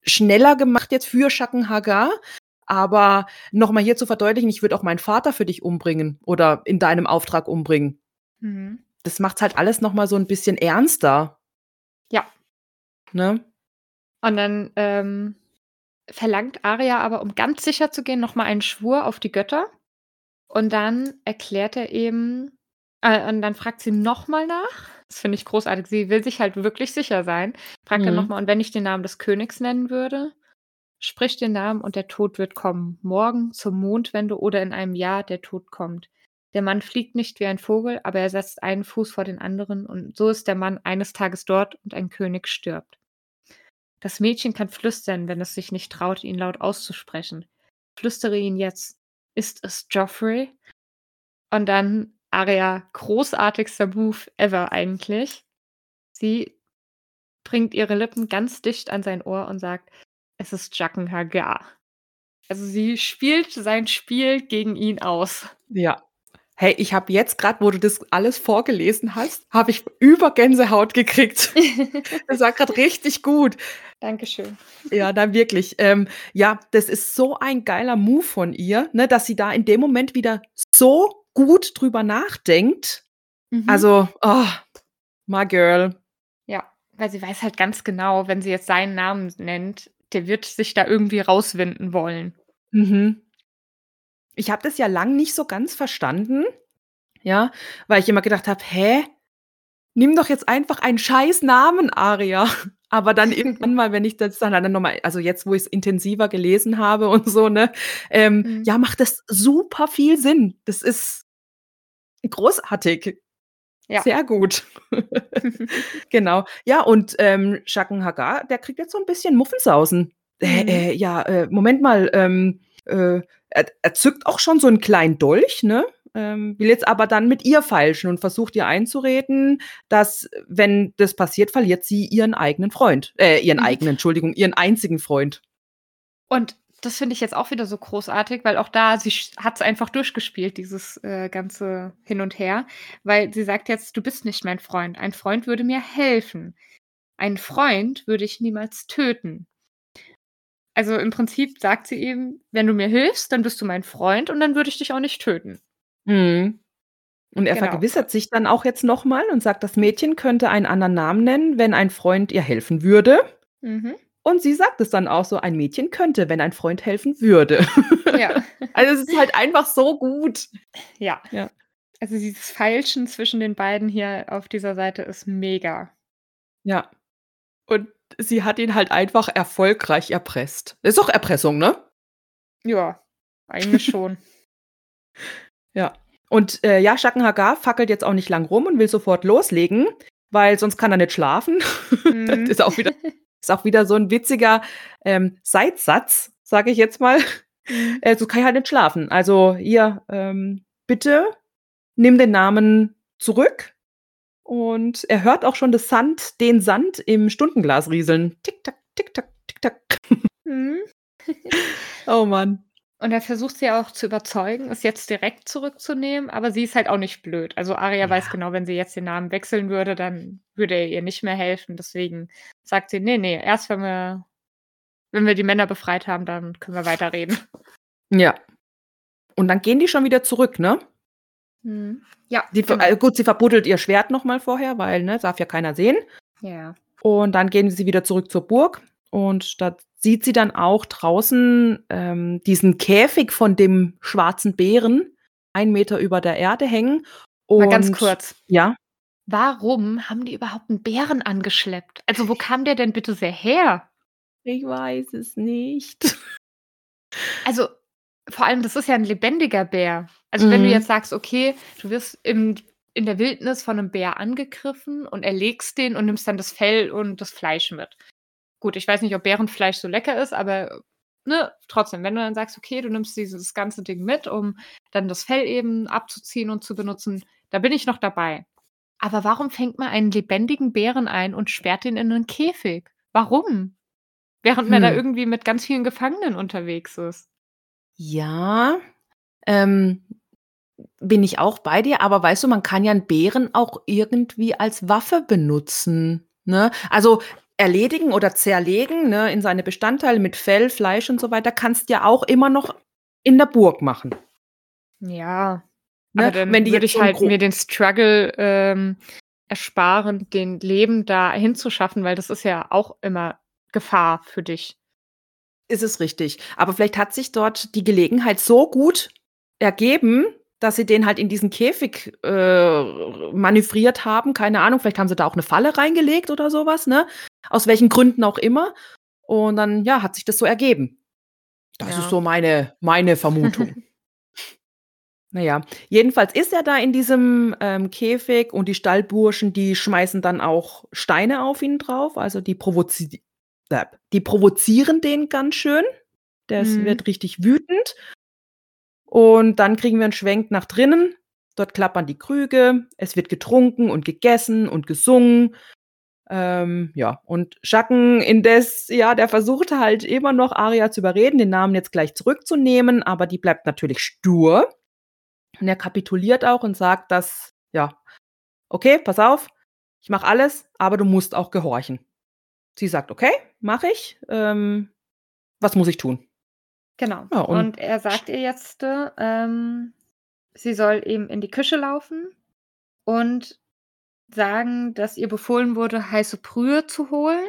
schneller gemacht jetzt für H'ghar. Aber noch mal hier zu verdeutlichen: „Ich würde auch meinen Vater für dich umbringen oder in deinem Auftrag umbringen.“ Mhm. Das macht's halt alles noch mal so 'n bisschen ernster. Ja. Ne? Und dann, ähm, verlangt Arya aber, um ganz sicher zu gehen, noch mal einen Schwur auf die Götter. Und dann erklärt er eben äh, und dann fragt sie noch mal nach. Das finde ich großartig. Sie will sich halt wirklich sicher sein. Fragt dann Mhm. mal: „Und wenn ich den Namen des Königs nennen würde?“ „Sprich den Namen und der Tod wird kommen. Morgen, zur Mondwende oder in einem Jahr, der Tod kommt. Der Mann fliegt nicht wie ein Vogel, aber er setzt einen Fuß vor den anderen und so ist der Mann eines Tages dort und ein König stirbt. Das Mädchen kann flüstern, wenn es sich nicht traut, ihn laut auszusprechen. Flüstere ihn jetzt. Ist es Joffrey?“ Und dann Arya, großartigster Move ever eigentlich. Sie bringt ihre Lippen ganz dicht an sein Ohr und sagt: „Es ist Jaqen H'ghar.“ Also, sie spielt sein Spiel gegen ihn aus. Ja. Hey, ich habe jetzt grad, wo du das alles vorgelesen hast, habe ich Übergänsehaut gekriegt. Das war grad richtig gut. Dankeschön. Ja, nein, wirklich. Ähm, ja, das ist so ein geiler Move von ihr, ne, dass sie da in dem Moment wieder so gut drüber nachdenkt. Mhm. Also, oh, my girl. Ja, weil sie weiß halt ganz genau, wenn sie jetzt seinen Namen nennt, der wird sich da irgendwie rauswinden wollen. Mhm. Ich habe das ja lang nicht so ganz verstanden, ja, weil ich immer gedacht habe: „Hä? Nimm doch jetzt einfach einen scheiß Namen, Arya.“ Aber dann irgendwann mal, wenn ich das dann dann noch mal also, jetzt, wo ich's intensiver gelesen habe und so, ne, ähm, Mhm. ja, macht das super viel Sinn. Das ist großartig. Ja. Sehr gut. Genau. Ja, und, ähm, Jaqen H'ghar, der kriegt jetzt so 'n bisschen Muffensausen. Äh, Mhm. äh, ja, äh, Moment mal, ähm, äh, er er zückt auch schon so 'n kleinen Dolch, ne, ähm, will jetzt aber dann mit ihr feilschen und versucht ihr einzureden, dass, wenn das passiert, verliert sie ihren eigenen Freund. Äh, ihren Mhm. eigenen, Entschuldigung, ihren einzigen Freund. Und das finde ich jetzt auch wieder so großartig, weil auch da sie sch hat's einfach durchgespielt, dieses, äh, ganze Hin und Her, weil sie sagt jetzt: „Du bist nicht mein Freund. Ein Freund würde mir helfen. Einen Freund würde ich niemals töten.“ Also, im Prinzip sagt sie eben: „Wenn du mir hilfst, dann bist du mein Freund und dann würde ich dich auch nicht töten.“ Mhm. Und er Genau. vergewissert sich dann auch jetzt noch mal und sagt, das Mädchen könnte einen anderen Namen nennen, wenn ein Freund ihr helfen würde. Mhm. Und sie sagt es dann auch so: „Ein Mädchen könnte, wenn ein Freund helfen würde.“ Ja. Also, es ist halt einfach so gut. Ja. Ja. Also, dieses Feilschen zwischen den beiden hier auf dieser Seite ist mega. Ja. Und sie hat ihn halt einfach erfolgreich erpresst. Ist doch Erpressung, ne? Ja, eigentlich schon. Ja. Und äh, ja, Shaken Hagar fackelt jetzt auch nicht lang rum und will sofort loslegen, weil sonst kann er nicht schlafen. Mhm. das ist auch wieder, ist auch wieder so ein witziger ähm, Seitsatz, sage ich jetzt mal. Mhm. Äh, so kann ich halt nicht schlafen. Also hier, ähm, bitte nimm den Namen zurück. Und er hört auch schon das Sand, den Sand im Stundenglas rieseln. Tick, tack, tick, tack, tick, tack. Mhm. Oh Mann. Und er versucht sie auch zu überzeugen, es jetzt direkt zurückzunehmen, aber sie ist halt auch nicht blöd. Also weiß Ja. genau, wenn sie jetzt den Namen wechseln würde, dann würde er ihr nicht mehr helfen. Deswegen sagt sie, nee, nee, erst wenn wir, wenn wir die Männer befreit haben, dann können wir weiterreden. Ja. Und dann gehen die schon wieder zurück, ne? Mhm. Ja, Die, genau. äh, gut, sie verbuddelt ihr Schwert nochmal vorher, weil, ne, darf ja keiner sehen. ja. Und dann gehen sie wieder zurück zur Burg. Und da sieht sie dann auch draußen ähm, diesen Käfig von dem schwarzen Bären, ein Meter über der Erde hängen. Und, Mal ganz kurz. Ja. Warum haben die überhaupt einen Bären angeschleppt? Also wo kam der denn bitte sehr her? Ich weiß es nicht. Also vor allem, das ist ja ein lebendiger Bär. Also wenn du Mhm. jetzt sagst, okay, du wirst im, in der Wildnis von einem Bär angegriffen und erlegst den und nimmst dann das Fell und das Fleisch mit. Gut, ich weiß nicht, ob Bärenfleisch so lecker ist, aber ne, trotzdem, wenn du dann sagst, okay, du nimmst dieses ganze Ding mit, um dann das Fell eben abzuziehen und zu benutzen, da bin ich noch dabei. Aber warum fängt man einen lebendigen Bären ein und sperrt ihn in einen Käfig? Warum? Während man da Hm. irgendwie mit ganz vielen Gefangenen unterwegs ist. Ja, ähm, bin ich auch bei dir, aber weißt du, man kann ja einen Bären auch irgendwie als Waffe benutzen. Ne? Also erledigen oder zerlegen ne, in seine Bestandteile mit Fell, Fleisch und so weiter, kannst ja auch immer noch in der Burg machen. Ja. Ne? Dann Wenn die würde ich halt mir den Struggle ähm, ersparen, den Leben da hinzuschaffen, weil das ist ja auch immer Gefahr für dich. ist es richtig. Aber vielleicht hat sich dort die Gelegenheit so gut ergeben, dass sie den halt in diesen Käfig äh, manövriert haben. Keine Ahnung, vielleicht haben sie da auch eine Falle reingelegt oder sowas, ne? Aus welchen Gründen auch immer. Und dann, ja, hat sich das so ergeben. Das Ja. ist so meine, meine Vermutung. naja, jedenfalls ist er da in diesem ähm, Käfig und die Stallburschen, die schmeißen dann auch Steine auf ihn drauf. Also die, provozi äh, die provozieren den ganz schön. Der Mhm. wird richtig wütend. Und dann kriegen wir einen Schwenk nach drinnen. Dort klappern die Krüge. Es wird getrunken und gegessen und gesungen. Ähm, ja, und Schacken indes, ja, der versucht halt immer noch Aria zu überreden, den Namen jetzt gleich zurückzunehmen, aber die bleibt natürlich stur. Und er kapituliert auch und sagt, dass, ja, okay, pass auf, ich mache alles, aber du musst auch gehorchen. Sie sagt, okay, mache ich. Ähm, was muss ich tun? Genau. Ja, und- und, er sagt ihr jetzt, äh, ähm, sie soll eben in die Küche laufen und sagen, dass ihr befohlen wurde, heiße Brühe zu holen.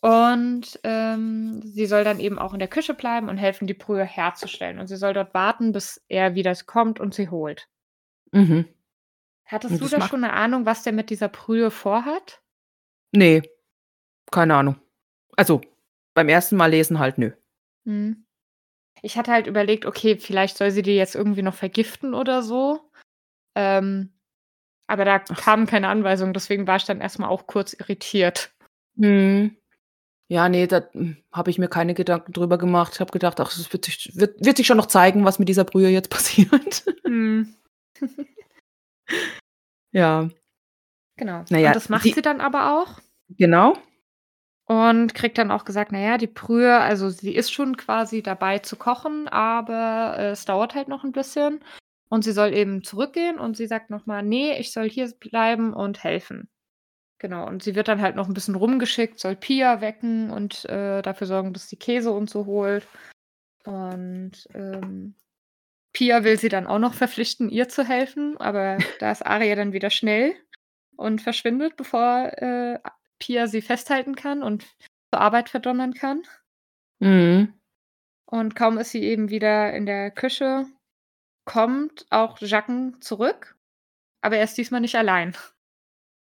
Und ähm, sie soll dann eben auch in der Küche bleiben und helfen, die Brühe herzustellen. Und sie soll dort warten, bis er wieder kommt und sie holt. Mhm. Hattest du da macht- schon eine Ahnung, was der mit dieser Brühe vorhat? Nee, keine Ahnung. Also, beim ersten Mal lesen halt nö. Hm. Ich hatte halt überlegt, okay, vielleicht soll sie die jetzt irgendwie noch vergiften oder so. Ähm, aber da Ach. kamen keine Anweisungen, deswegen war ich dann erstmal auch kurz irritiert. Hm. Ja, nee, da habe ich mir keine Gedanken drüber gemacht. Ich habe gedacht, ach, es wird sich, wird, wird sich schon noch zeigen, was mit dieser Brühe jetzt passiert. Hm. ja, Genau. Naja, und das macht sie- sie dann aber auch. genau. Und kriegt dann auch gesagt, naja, die Brühe, also sie ist schon quasi dabei zu kochen, aber es dauert halt noch ein bisschen. Und sie soll eben zurückgehen und sie sagt nochmal, nee, ich soll hier bleiben und helfen. Genau, und sie wird dann halt noch ein bisschen rumgeschickt, soll Pia wecken und äh, dafür sorgen, dass sie Käse und so holt. Und ähm, Pia will sie dann auch noch verpflichten, ihr zu helfen, aber da ist Aria dann wieder schnell und verschwindet, bevor äh, Pia sie festhalten kann und zur Arbeit verdonnern kann. Mhm. Und kaum ist sie eben wieder in der Küche, kommt auch Jacken zurück, aber er ist diesmal nicht allein.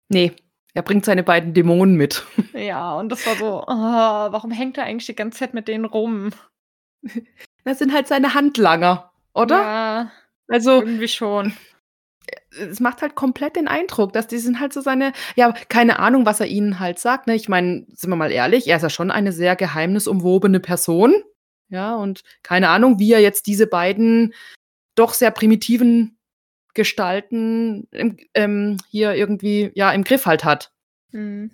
Nee, er bringt seine beiden Dämonen mit. Ja, und das war so, oh, warum hängt er eigentlich die ganze Zeit mit denen rum? Das sind halt seine Handlanger, oder? Ja, Also Irgendwie schon. es macht halt komplett den Eindruck, dass die sind halt so seine ja, keine Ahnung, was er ihnen halt sagt, ne? Ich meine, sind wir mal ehrlich, er ist ja schon eine sehr geheimnisumwobene Person, ja, und keine Ahnung, wie er jetzt diese beiden doch sehr primitiven Gestalten im ähm, hier irgendwie, ja, im Griff halt hat. Mhm.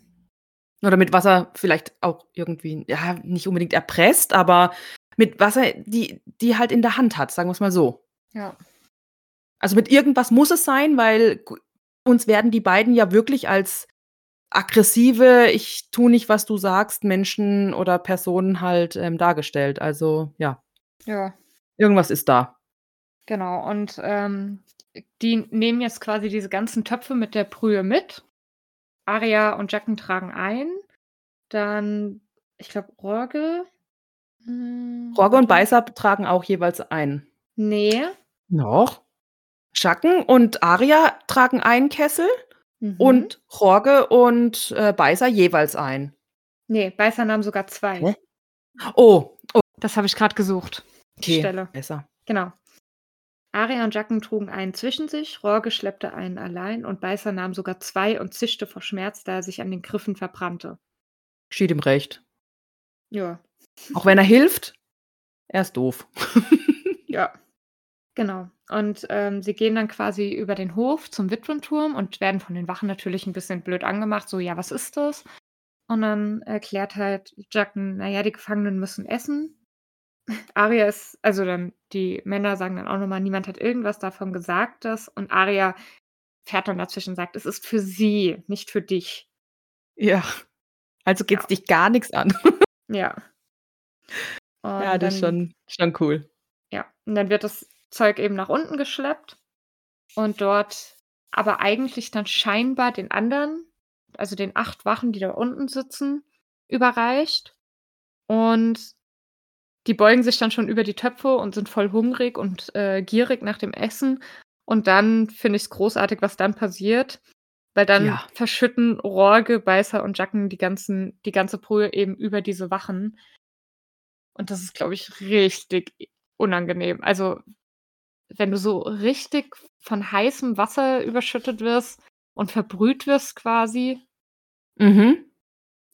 Oder mit was er vielleicht auch irgendwie, ja, nicht unbedingt erpresst, aber mit was er die die halt in der Hand hat, sagen wir's mal so. Ja. Also, mit irgendwas muss es sein, weil uns werden die beiden ja wirklich als aggressive, ich tue nicht, was du sagst, Menschen oder Personen halt, ähm, dargestellt. Also, ja. Ja. Irgendwas ist da. Genau. Und, ähm, die nehmen jetzt quasi diese ganzen Töpfe mit der Brühe mit. Aria und Jacken tragen ein. Dann, ich glaube, Rorge hm, Rorge und. Beißer tragen auch jeweils ein. Ne. Doch. Jacken und Aria tragen einen Kessel Mhm. und Rorge und, äh, Beißer jeweils einen. Ne, Beißer nahm sogar 2. Hä? Oh, oh. Das habe ich grad gesucht, die Okay, Stelle. besser. Genau. Aria und Jacken trugen einen zwischen sich, Rorge schleppte einen allein und Beißer nahm sogar 2 und zischte vor Schmerz, da er sich an den Griffen verbrannte. Steht ihm recht. Ja. Auch wenn er hilft, er ist doof. Ja. Genau. Und, ähm, sie gehen dann quasi über den Hof zum Witwenturm und werden von den Wachen natürlich 'n bisschen blöd angemacht, so: „Ja, was ist das?“ Und dann erklärt halt Jacken: „Na ja, die Gefangenen müssen essen.“ Aria ist also dann die Männer sagen dann auch noch mal: „Niemand hat irgendwas davon gesagt, dass“ und Aria fährt dann dazwischen, sagt: „Es ist für sie, nicht für dich.“ Ja. Also, geht's Ja. dich gar nix an. Ja. Ja, Und das ist dann schon schon cool. Ja, und dann wird das Zeug eben nach unten geschleppt und dort aber eigentlich dann scheinbar den anderen, also den 8 Wachen, die da unten sitzen, überreicht. Und die beugen sich dann schon über die Töpfe und sind voll hungrig und, äh, gierig nach dem Essen. Und dann finde ich's großartig, was dann passiert, weil dann Ja. verschütten Rorge, Beißer und Jacken die ganzen die ganze Brühe eben über diese Wachen. Und das ist, glaube ich, richtig unangenehm. Also, wenn du so richtig von heißem Wasser überschüttet wirst und verbrüht wirst quasi. Mhm.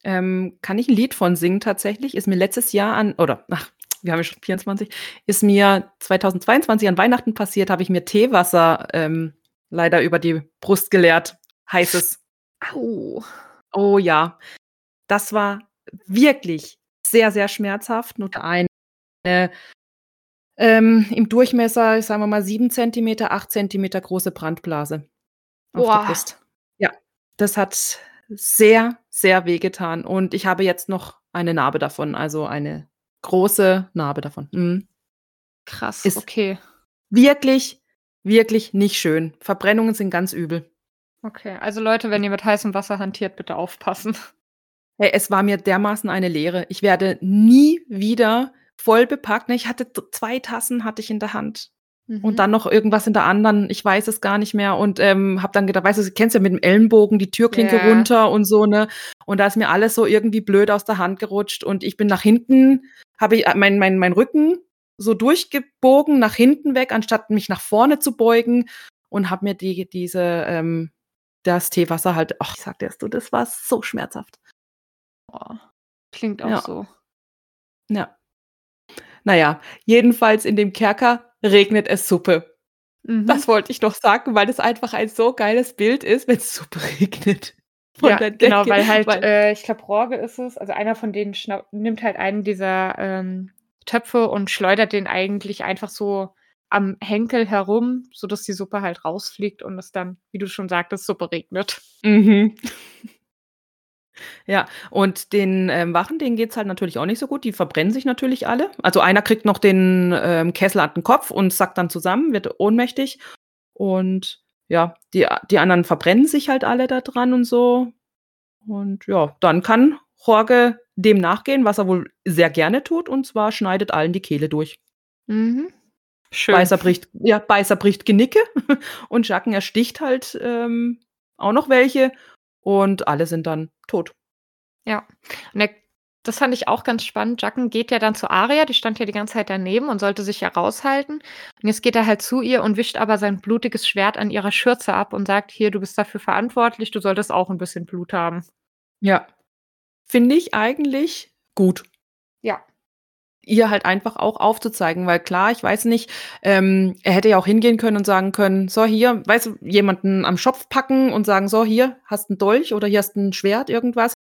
Ähm, kann ich 'n Lied von singen tatsächlich. Ist mir letztes Jahr an oder ach, wir haben ja schon 24, ist mir 2022 an Weihnachten passiert, habe ich mir Teewasser, ähm, leider über die Brust geleert, heißes. Au. Oh ja. Das war wirklich sehr, sehr schmerzhaft. Und eine, ähm, im Durchmesser, sagen wir mal 7 Zentimeter, 8 Zentimeter große Brandblase auf der Boah. Brust. Ja, das hat sehr, sehr wehgetan und ich habe jetzt noch eine Narbe davon, also eine große Narbe davon. Mhm. Krass, Ist okay. wirklich, wirklich nicht schön. Verbrennungen sind ganz übel. Okay, also Leute, wenn ihr mit heißem Wasser hantiert, bitte aufpassen. Hey, es war mir dermaßen eine Lehre. Ich werde nie wieder voll bepackt ne, ich hatte 2 Tassen hatte ich in der Hand und Mhm. dann noch irgendwas in der anderen, ich weiß es gar nicht mehr und, ähm, habe dann gedacht weißt du, kennst ja mit dem Ellenbogen die Türklinke Ja. runter und so, ne? Und da ist mir alles so irgendwie blöd aus der Hand gerutscht und ich bin nach hinten habe ich mein mein mein Rücken so durchgebogen nach hinten weg, anstatt mich nach vorne zu beugen und habe mir die diese, ähm das Teewasser halt ach, ich sage dir du, das war so schmerzhaft. Boah, klingt auch Ja. so. Ja. Na ja, jedenfalls in dem Kerker regnet es Suppe. Mhm. Das wollte ich noch sagen, weil das einfach ein so geiles Bild ist, wenn's Suppe regnet von Ja, genau, weil halt, weil äh, ich glaube, Rorge ist es, also einer von denen nimmt halt einen dieser, ähm, Töpfe und schleudert den eigentlich einfach so am Henkel herum, sodass die Suppe halt rausfliegt und es dann, wie du schon sagtest, Suppe regnet. Mhm. Ja, und den, ähm, Wachen, denen geht's halt natürlich auch nicht so gut. Die verbrennen sich natürlich alle. Also, einer kriegt noch den, ähm, Kessel an den Kopf und sackt dann zusammen, wird ohnmächtig. Und ja, die die anderen verbrennen sich halt alle da dran und so. Und ja, dann kann Rorge dem nachgehen, was er wohl sehr gerne tut, und zwar schneidet allen die Kehle durch. Mhm. Schön. Beißer bricht ja, Beißer bricht Genicke und Jacken ersticht halt, ähm, auch noch welche und alle sind dann tot. Ja. Und er das fand ich auch ganz spannend. Jacken geht ja dann zu Aria, die stand ja die ganze Zeit daneben und sollte sich ja raushalten. Und jetzt geht er halt zu ihr und wischt aber sein blutiges Schwert an ihrer Schürze ab und sagt: „Hier, du bist dafür verantwortlich, du solltest auch 'n bisschen Blut haben.“ Ja. Finde ich eigentlich gut. Ihr halt einfach auch aufzuzeigen, weil klar, ich weiß nicht, ähm, er hätte ja auch hingehen können und sagen können: „So, hier“ weißt du, jemanden am Schopf packen und sagen: „So, hier hast 'n Dolch oder hier hast 'n Schwert“, irgendwas.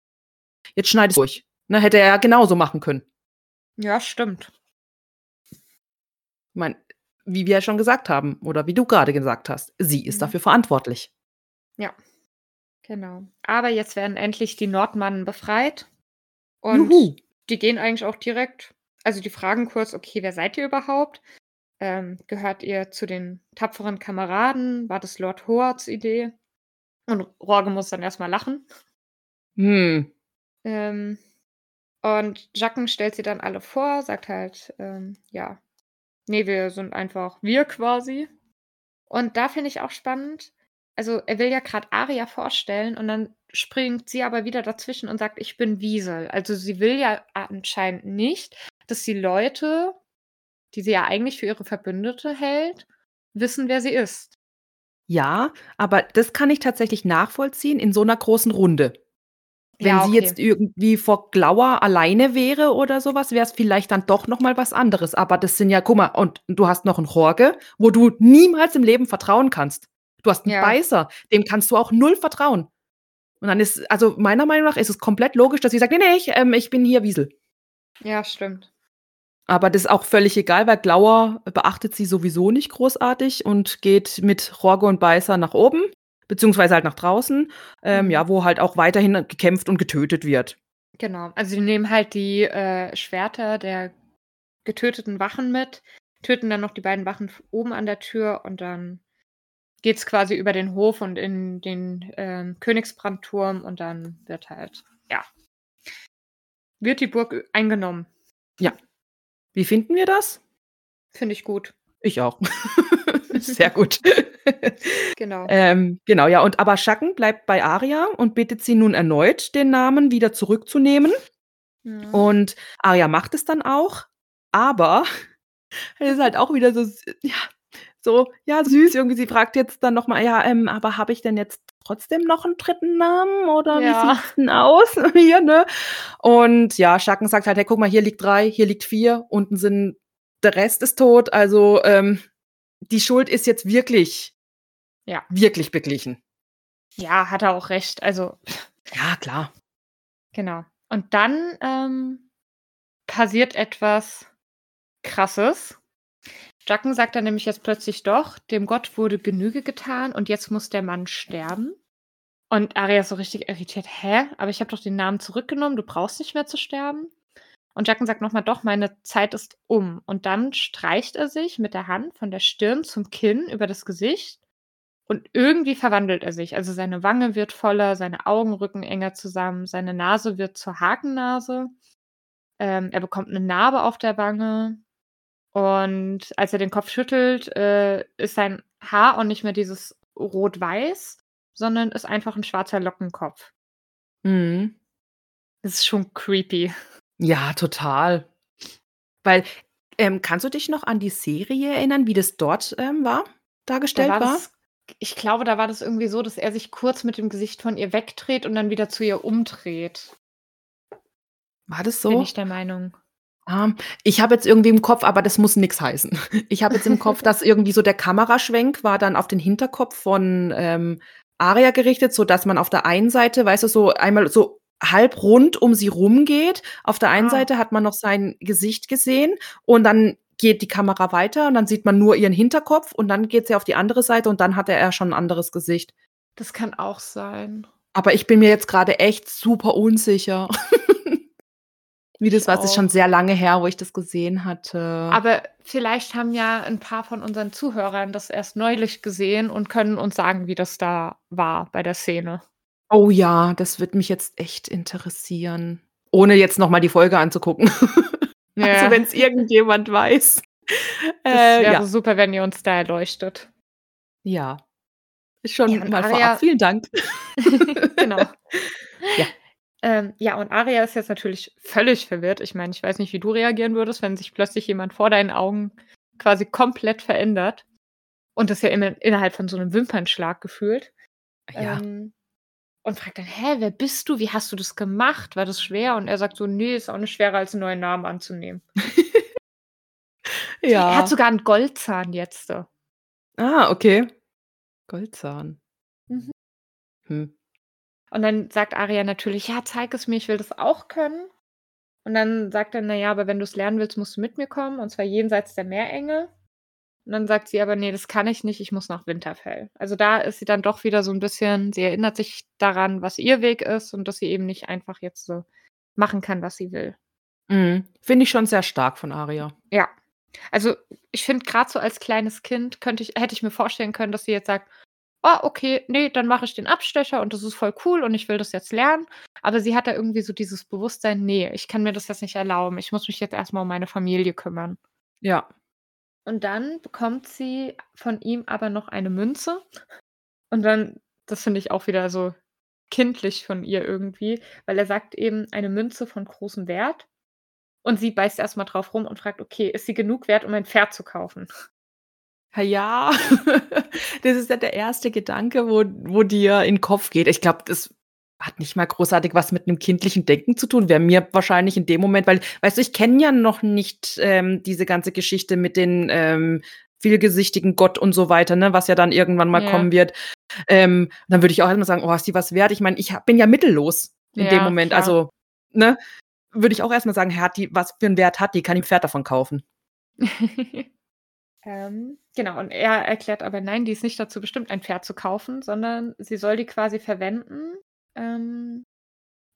„Jetzt schneide durch.“ Ne, hätte er ja genauso machen können. Ja, stimmt. Meine, wie wir ja schon gesagt haben oder wie du grade gesagt hast, sie ist Mhm. dafür verantwortlich. Ja, genau. Aber jetzt werden endlich die Nordmannen befreit und Juhu. die gehen eigentlich auch direkt also, die fragen kurz: „Okay, wer seid ihr überhaupt? Ähm, gehört ihr zu den tapferen Kameraden? War das Lord Hoards Idee?“ Und Rohrge muss dann erst mal lachen. Hm. Ähm, und Jacken stellt sie dann alle vor, sagt halt, ähm, ja: „Ne, wir sind einfach wir quasi.“ Und da finde ich auch spannend also, er will ja grad Aria vorstellen und dann springt sie aber wieder dazwischen und sagt: „Ich bin Wiesel.“ Also, sie will ja anscheinend nicht, dass die Leute, die sie ja eigentlich für ihre Verbündete hält, wissen, wer sie ist. Ja, aber das kann ich tatsächlich nachvollziehen in so 'ner großen Runde. Wenn Ja, sie okay. jetzt irgendwie vor Glauer alleine wäre oder so was, wär's vielleicht dann doch noch mal was anderes. Aber das sind ja guck mal, und du hast noch 'n Rohrge, wo du niemals im Leben vertrauen kannst. Du hast 'n Ja. Beißer, dem kannst du auch null vertrauen. Und dann ist also, meiner Meinung nach ist es komplett logisch, dass sie sagt: „Ne, ne, ich ähm, ich bin hier Wiesel.“ Ja, stimmt. Aber das ist auch völlig egal, weil Glauer beachtet sie sowieso nicht großartig und geht mit Rohrge und Beißer nach oben, beziehungsweise halt nach draußen, ähm, Mhm. ja, wo halt auch weiterhin gekämpft und getötet wird. Genau. Also, sie nehmen halt die, äh, Schwerter der getöteten Wachen mit, töten dann noch die beiden Wachen oben an der Tür und dann geht's quasi über den Hof und in den, ähm, Königsbrandturm und dann wird halt ja wird die Burg, eingenommen. Ja. Wie finden wir das? Finde ich gut. Ich auch. Sehr gut. Genau. Ähm, genau, ja, und aber Schatten bleibt bei Aria und bittet sie nun erneut, den Namen wieder zurückzunehmen. Mhm. Und Aria macht es dann auch, aber es ist halt auch wieder so ja, so, ja, süß irgendwie. Sie fragt jetzt dann noch mal: „Ja, ähm, aber habe ich denn jetzt trotzdem noch 'n 3. Namen oder wie Ja. sieht's denn aus hier, ne?“ Und ja, Schatten sagt halt: „Hey, guck mal, hier liegt 3, hier liegt 4, unten sind der Rest ist tot.“ Also, ähm, die Schuld ist jetzt wirklich Ja. wirklich beglichen. Ja, hat er auch recht. Also Ja, klar. Genau. Und dann, ähm, passiert etwas Krasses. Jacken sagt dann nämlich jetzt plötzlich doch: „Dem Gott wurde Genüge getan und jetzt muss der Mann sterben.“ Und Aria ist so richtig irritiert: „Hä? Aber ich habe doch den Namen zurückgenommen, du brauchst nicht mehr zu sterben.“ Und Jacken sagt noch mal: „Doch, meine Zeit ist um.“ Und dann streicht er sich mit der Hand von der Stirn zum Kinn über das Gesicht und irgendwie verwandelt er sich. Also, seine Wange wird voller, seine Augen rücken enger zusammen, seine Nase wird zur Hakennase. Ähm, er bekommt 'ne Narbe auf der Wange. Und als er den Kopf schüttelt, äh, ist sein Haar auch nicht mehr dieses rot-weiß, sondern ist einfach 'n schwarzer Lockenkopf. Mhm. Das ist schon creepy. Ja, total. Weil, ähm, kannst du dich noch an die Serie erinnern, wie das dort, ähm, war Da war dargestellt war? das ich glaube, da war das irgendwie so, dass er sich kurz mit dem Gesicht von ihr wegdreht und dann wieder zu ihr umdreht. War das Bin so? ich der Meinung. Ähm, ich habe jetzt irgendwie im Kopf aber das muss nix heißen. Ich habe jetzt im Kopf, dass irgendwie so der Kameraschwenk war dann auf den Hinterkopf von, ähm, Aria gerichtet, sodass man auf der einen Seite, weißt du, so einmal so halb rund um sie rumgeht. Auf der einen Ah. Seite hat man noch sein Gesicht gesehen und dann geht die Kamera weiter und dann sieht man nur ihren Hinterkopf und dann geht sie auf die andere Seite und dann hatte er schon 'n anderes Gesicht. Das kann auch sein. Aber ich bin mir jetzt grade echt super unsicher. Wie das Ich war, es ist schon sehr lange her, wo ich das gesehen hatte. Aber vielleicht haben ja 'n paar von unseren Zuhörern das erst neulich gesehen und können uns sagen, wie das da war bei der Szene. Oh ja, das würde mich jetzt echt interessieren, ohne jetzt noch mal die Folge anzugucken. Also, Ja. wenn's irgendjemand weiß. Das Äh, wäre ja. super, wenn ihr uns da erleuchtet. Ja. Ja, Schon und mal vorab vielen Dank. genau. Ja. Ähm, ja, und Aria ist jetzt natürlich völlig verwirrt. Ich meine, ich weiß nicht, wie du reagieren würdest, wenn sich plötzlich jemand vor deinen Augen quasi komplett verändert. Und das ja immer innerhalb von so einem Wimpernschlag gefühlt. Ja. Ähm, und fragt dann: „Hä, wer bist du? Wie hast du das gemacht? War das schwer?“ Und er sagt so: „Ne, ist auch nicht schwerer, als 'n neuen Namen anzunehmen.“ Er hat Ja. sogar 'n Goldzahn jetzt. Ah, okay. Goldzahn. Mhm. Hm. Und dann sagt Aria natürlich: „Ja, zeig es mir, ich will das auch können.“ Und dann sagt er: „Na ja, aber wenn du's lernen willst, musst du mit mir kommen, und zwar jenseits der Meerenge.“ Und dann sagt sie aber: „Ne, das kann ich nicht, ich muss nach Winterfell.“ Also, da ist sie dann doch wieder so 'n bisschen sie erinnert sich daran, was ihr Weg ist und dass sie eben nicht einfach jetzt so machen kann, was sie will. Mhm. Finde ich schon sehr stark von Aria. Ja. Also, ich finde, grad so als kleines Kind könnte ich hätte ich mir vorstellen können, dass sie jetzt sagt: „Ah, okay, ne, dann mache ich den Abstecher und das ist voll cool und ich will das jetzt lernen.“ Aber sie hat da irgendwie so dieses Bewusstsein: „Ne, ich kann mir das jetzt nicht erlauben. Ich muss mich jetzt erst mal um meine Familie kümmern.“ Ja. Und dann bekommt sie von ihm aber noch eine Münze. Und dann das finde ich auch wieder so kindlich von ihr irgendwie, weil er sagt eben: „Eine Münze von großem Wert.“ Und sie beißt erst mal drauf rum und fragt: „Okay, ist sie genug wert, um ein Pferd zu kaufen?“ Ha ja, das ist ja der erste Gedanke, wo wo dir in Kopf geht. Ich glaube, das hat nicht mal großartig was mit 'nem kindlichen Denken zu tun. Wäre mir wahrscheinlich in dem Moment weil weißt du, ich kenne ja noch nicht, ähm, diese ganze Geschichte mit den, ähm, vielgesichtigen Gott und so weiter, ne, was ja dann irgendwann mal Ja. kommen wird. Ähm, dann würde ich auch erst mal sagen: „Oh, ist die was wert?“ Ich meine, ich habe bin ja mittellos in dem Ja, Moment. klar. Also, ne, würde ich auch erst mal sagen: „Hat die was für 'n Wert hat die? Kann ich 'n Pferd davon kaufen?“ Ähm, genau, und er erklärt aber: „Nein, die ist nicht dazu bestimmt, ein Pferd zu kaufen, sondern sie soll die quasi verwenden, ähm,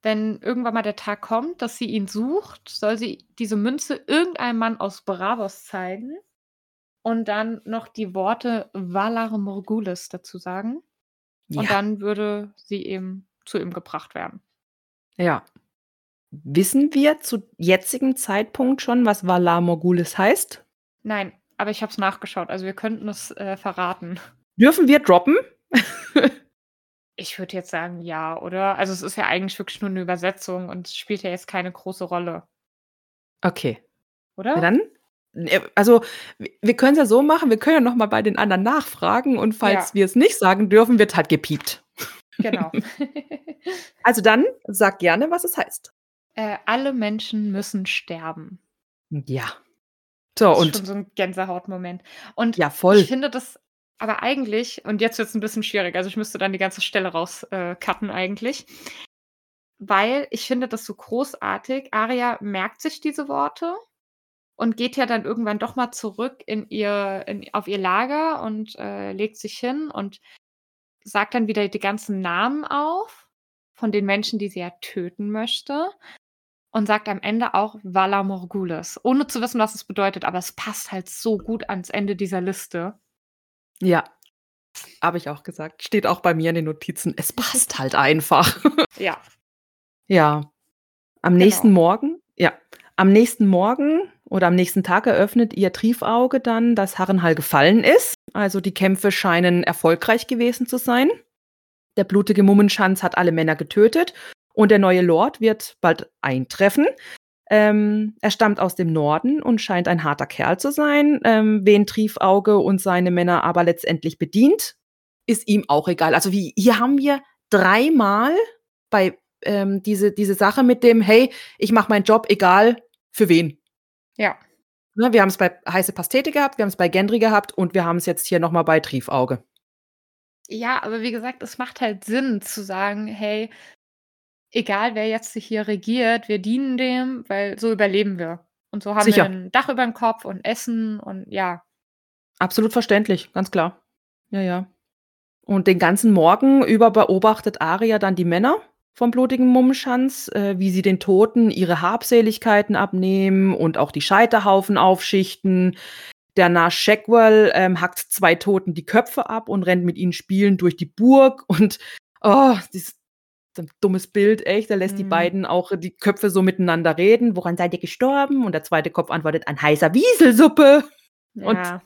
wenn irgendwann mal der Tag kommt, dass sie ihn sucht, soll sie diese Münze irgendeinem Mann aus Braavos zeigen und dann noch die Worte Valar Morghulis dazu sagen. Und Ja. dann würde sie eben zu ihm gebracht werden.“ Ja. Wissen wir zu jetzigem Zeitpunkt schon, was Valar Morghulis heißt? Nein, aber ich habe es nachgeschaut. Also, wir könnten es, äh, verraten. Dürfen wir droppen? Ich würde jetzt sagen, ja, oder? Also, es ist ja eigentlich wirklich nur 'ne Übersetzung und es spielt ja jetzt keine große Rolle. Okay. Oder? dann äh, also, wir können's ja so machen, wir können ja noch mal bei den anderen nachfragen und Ja. falls wir's nicht sagen dürfen, wird halt gepiept. Genau. Also, dann sag gerne, was es heißt. Äh, alle Menschen müssen sterben. Ja. So Ist und schon so 'n Gänsehautmoment. Und Ja, ich voll. finde das aber eigentlich und jetzt wird's 'n bisschen schwierig, also, ich müsste dann die ganze Stelle raus äh, eigentlich. Weil ich finde das so großartig. Aria merkt sich diese Worte und geht ja dann irgendwann doch mal zurück in ihr in auf ihr Lager und, äh, legt sich hin und sagt dann wieder die ganzen Namen auf von den Menschen, die sie ja töten möchte und sagt am Ende auch Valar Morghulis, ohne zu wissen, was es bedeutet, aber es passt halt so gut ans Ende dieser Liste. Ja. Habe ich auch gesagt. Steht auch bei mir in den Notizen. Es passt halt einfach. Ja. Ja. Am nächsten Genau. Morgen ja, am nächsten Morgen oder am nächsten Tag eröffnet ihr Triefauge dann, dass Harrenhal gefallen ist. Also, die Kämpfe scheinen erfolgreich gewesen zu sein. Der blutige Mummenschanz hat alle Männer getötet und der neue Lord wird bald eintreffen. Ähm, er stammt aus dem Norden und scheint ein harter Kerl zu sein. Ähm, wen Triefauge und seine Männer aber letztendlich bedient, ist ihm auch egal. Also, wie hier haben wir dreimal bei ähm, diese diese Sache mit dem: „Hey, ich mache meinen Job, egal für wen.“ Ja. Ne, wir haben's bei Heiße Pastete gehabt, wir haben's bei Gendry gehabt und wir haben's jetzt hier noch mal bei Triefauge. Ja, aber wie gesagt, es macht halt Sinn zu sagen: „Hey, egal wer jetzt hier regiert, wir dienen dem, weil so überleben wir. Und so haben wir Sicher. 'n Dach übern Kopf und Essen und ja.“ Absolut verständlich, ganz klar. Ja, ja. Und den ganzen Morgen über beobachtet Aria dann die Männer vom blutigen Mummenschanz, äh, wie sie den Toten ihre Habseligkeiten abnehmen und auch die Scheiterhaufen aufschichten. Der Narr Sheckwal, ähm, hackt 2 Toten die Köpfe ab und rennt mit ihnen spielend durch die Burg und, oh, dies so 'n dummes Bild, echt. Er lässt die Mhm. beiden auch die Köpfe so miteinander reden: „Woran seid ihr gestorben?“ Und der 2. Kopf antwortet: „An heißer Wieselsuppe.“ Und Ja.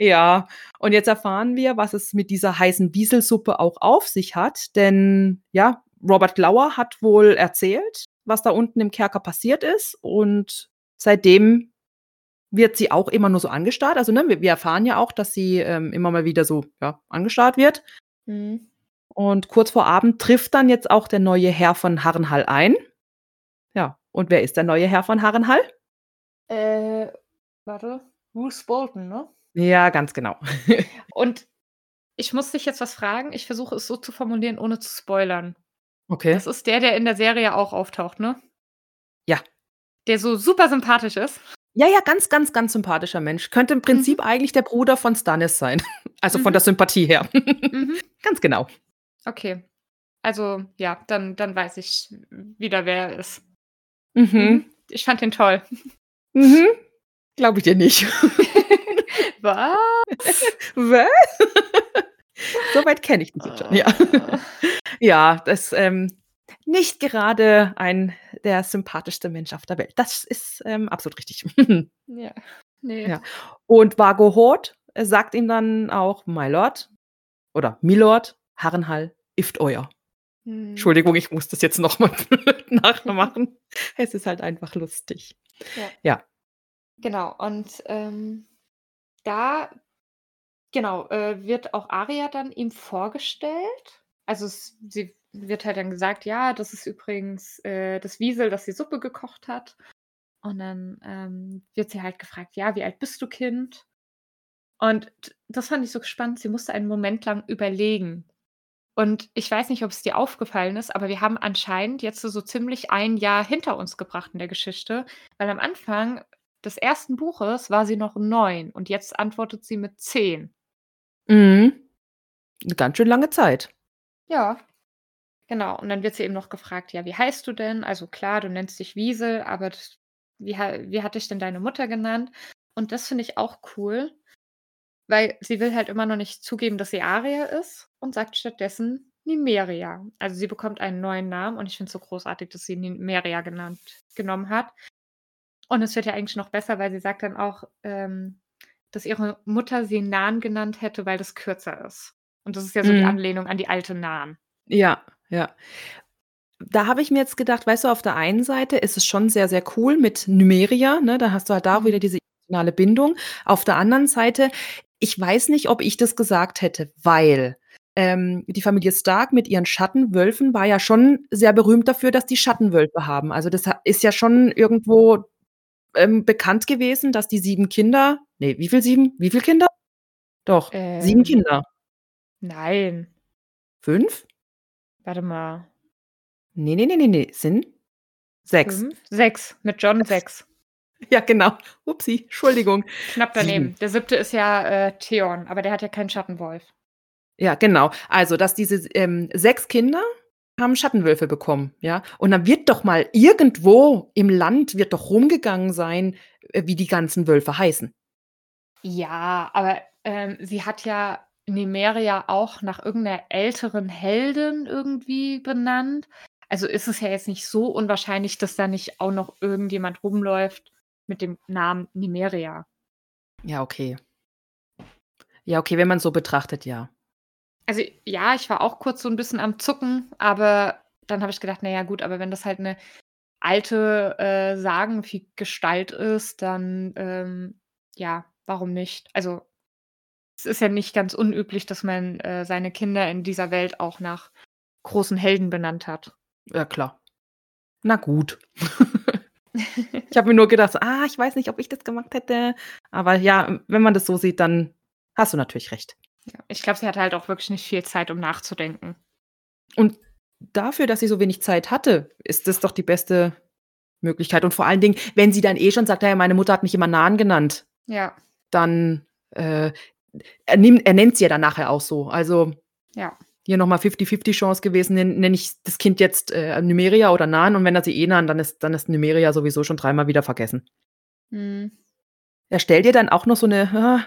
ja, und jetzt erfahren wir, was es mit dieser heißen Wieselsuppe auch auf sich hat, denn ja, Robert Glauer hat wohl erzählt, was da unten im Kerker passiert ist und seitdem wird sie auch immer nur so angestarrt. Also, ne, wir wir erfahren ja auch, dass sie, ähm, immer mal wieder so, ja, angestarrt wird. Mhm. Und kurz vor Abend trifft dann jetzt auch der neue Herr von Harrenhall ein. Ja, und wer ist der neue Herr von Harrenhall? Äh, warte, Bruce Bolton, ne? Ja, ganz genau. Und ich muss dich jetzt was fragen. Ich versuche es so zu formulieren, ohne zu spoilern. Okay. Das ist der, der in der Serie auch auftaucht, ne? Ja. Der so super sympathisch ist. Ja, ja, ganz, ganz, ganz sympathischer Mensch. Könnte im Prinzip Mhm. eigentlich der Bruder von Stannis sein. Also, von Mhm. der Sympathie her. Mhm. Ganz genau. Okay. Also, ja, dann dann weiß ich wieder, wer er ist. Mhm. Mhm. Ich fand den toll. Mhm. Glaube ich dir nicht. Was? Was? So weit kenne ich dich jetzt schon, ja. Ah. Ja, das, ähm nicht gerade ein der sympathischste Mensch auf der Welt. Das ist, ähm, absolut richtig. Ja, ne. Ja. Und Vargo Hoth, äh, sagt ihm dann auch: „My Lord“ oder „Milord, Harrenhal ist euer.“ Mhm. Entschuldigung, ich muss das jetzt noch mal blöd nachmachen. Es ist halt einfach lustig. Ja. Ja. Genau, und, ähm, da genau, äh, wird auch Arya dann ihm vorgestellt. Also, es sie wird halt dann gesagt: „Ja, das ist übrigens, äh, das Wiesel, das die Suppe gekocht hat.“ Und dann, ähm, wird sie halt gefragt: „Ja, wie alt bist du, Kind?“ Und das fand ich so spannend. Sie musste einen Moment lang überlegen. Und ich weiß nicht, ob es dir aufgefallen ist, aber wir haben anscheinend jetzt so ziemlich ein Jahr hinter uns gebracht in der Geschichte, weil am Anfang des ersten Buches war sie noch 9 und jetzt antwortet sie mit 10. Mhm. 'Ne ganz schön lange Zeit. Ja. Genau. Und dann wird sie eben noch gefragt: „Ja, wie heißt du denn?“ Also klar, du nennst dich Wiesel, aber das wie wie hat dich denn deine Mutter genannt? Und das finde ich auch cool, weil sie will halt immer noch nicht zugeben, dass sie Aria ist und sagt stattdessen Nymeria. Also, sie bekommt einen neuen Namen und ich finde es so großartig, dass sie Nymeria genannt genommen hat. Und es wird ja eigentlich noch besser, weil sie sagt dann auch, ähm, dass ihre Mutter sie Nan genannt hätte, weil das kürzer ist. Und das ist ja so die Mhm. Anlehnung an die alte Nan. Ja, ja. Da habe ich mir jetzt gedacht, weißt du, auf der einen Seite ist es schon sehr, sehr cool mit Nymeria, ne? Da hast du halt da auch wieder Mhm. diese emotionale Bindung. Auf der anderen Seite, ich weiß nicht, ob ich das gesagt hätte, weil, ähm, die Familie Stark mit ihren Schattenwölfen war ja schon sehr berühmt dafür, dass die Schattenwölfe haben. Also, das ist ja schon irgendwo, ähm, bekannt gewesen, dass die 7 Kinder ne, wie viel 7? Wie viel Kinder? Doch, 7 Ähm. Kinder. Nein. 5? Warte mal. Ne, ne, ne, ne, ne, sind 6. 5? 6, mit Jon 6. Ja, genau. Upsi, Entschuldigung. Knapp 7. daneben. Der 7. ist ja, äh, Theon, aber der hat ja keinen Schattenwolf. Ja, genau. Also, dass diese ähm, 6 Kinder haben Schattenwölfe bekommen, ja? Und dann wird doch mal irgendwo im Land wird doch rumgegangen sein, äh, wie die ganzen Wölfe heißen. Ja, aber, ähm, sie hat ja Nymeria auch nach irgend 'ner älteren Heldin irgendwie benannt. Also, ist es ja jetzt nicht so unwahrscheinlich, dass da nicht auch noch irgendjemand rumläuft mit dem Namen Nymeria. Ja, okay. Ja, okay, wenn man's so betrachtet, ja. Also, ja, ich war auch kurz so 'n bisschen am Zucken, aber dann habe ich gedacht: „Na ja, gut, aber wenn das halt 'ne alte, äh, Sagenvieh-Gestalt ist, dann, ähm, ja, warum nicht?“ Also, es ist ja nicht ganz unüblich, dass man, äh, seine Kinder in dieser Welt auch nach großen Helden benannt hat. Ja, klar. Na gut. Ich habe mir nur gedacht so: „Ah, ich weiß nicht, ob ich das gemacht hätte.“ Aber ja, wenn man das so sieht, dann hast du natürlich recht. Ja, ich glaube, sie hatte halt auch wirklich nicht viel Zeit, um nachzudenken. Und dafür, dass sie so wenig Zeit hatte, ist das doch die beste Möglichkeit. Und vor allen Dingen, wenn sie dann eh schon sagt: „Ja, meine Mutter hat mich immer Nan genannt“, Ja. dann, äh, er nimm er nennt's ja dann nachher auch so. Also, Ja. Hier noch mal Fifty-Fifty Chance gewesen, nenn nenne ich das Kind jetzt, äh, Nymeria oder Nan und wenn er sie eh Nan, dann ist dann ist Nymeria sowieso schon dreimal wieder vergessen. Mhm. Er stellt ihr dann auch noch so 'ne, ah,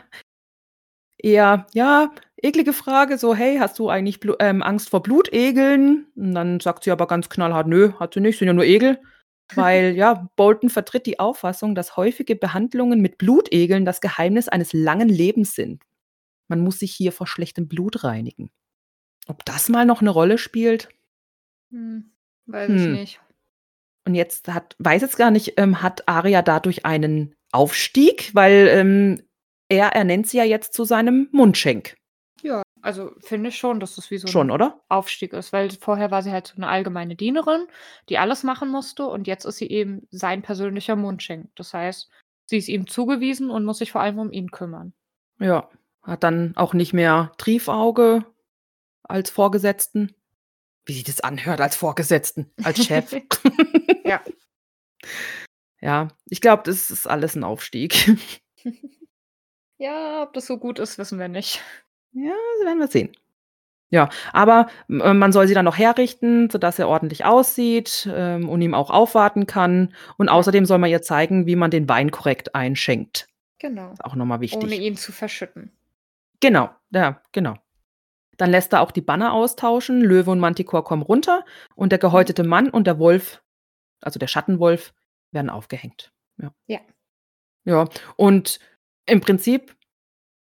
eher, ja, eklige Frage, so: „Hey, hast du eigentlich Blu ähm, Angst vor Blutegeln?“ Und dann sagt sie aber ganz knallhart: „Nö, hat sie nicht, sind ja nur Egel.“ Weil, ja, Bolton vertritt die Auffassung, dass häufige Behandlungen mit Blutegeln das Geheimnis eines langen Lebens sind. Man muss sich hier vor schlechtem Blut reinigen. Ob das mal noch 'ne Rolle spielt? Hm, weiß ich Hm. nicht. Und jetzt hat weiß jetzt gar nicht, ähm, hat Arya dadurch einen Aufstieg? Weil, ähm, er ernennt sie ja jetzt zu seinem Mundschenk. Ja, also finde ich schon, dass das wie so Schon, 'n oder? Aufstieg ist, weil vorher war sie halt so 'ne allgemeine Dienerin, die alles machen musste und jetzt ist sie eben sein persönlicher Mundschenk. Das heißt, sie ist ihm zugewiesen und muss sich vor allem um ihn kümmern. Ja, hat dann auch nicht mehr Triefauge als Vorgesetzten. Wie sich das anhört als Vorgesetzten, als Chef. Ja. Ja, ich glaube, das ist alles 'n Aufstieg. Ja, ob das so gut ist, wissen wir nicht. Ja, das werden wir sehen. Ja, aber, äh, man soll sie dann noch herrichten, sodass er ordentlich aussieht, ähm, und ihm auch aufwarten kann. Und außerdem soll man ihr zeigen, wie man den Wein korrekt einschenkt. Genau. Ist auch noch mal Ohne wichtig. ihn zu verschütten. Genau, ja, genau. Dann lässt er auch die Banner austauschen. Löwe und Manticore kommen runter und der Mhm. gehäutete Mann und der Wolf, also der Schattenwolf, werden aufgehängt. Ja. Ja. Ja, und im Prinzip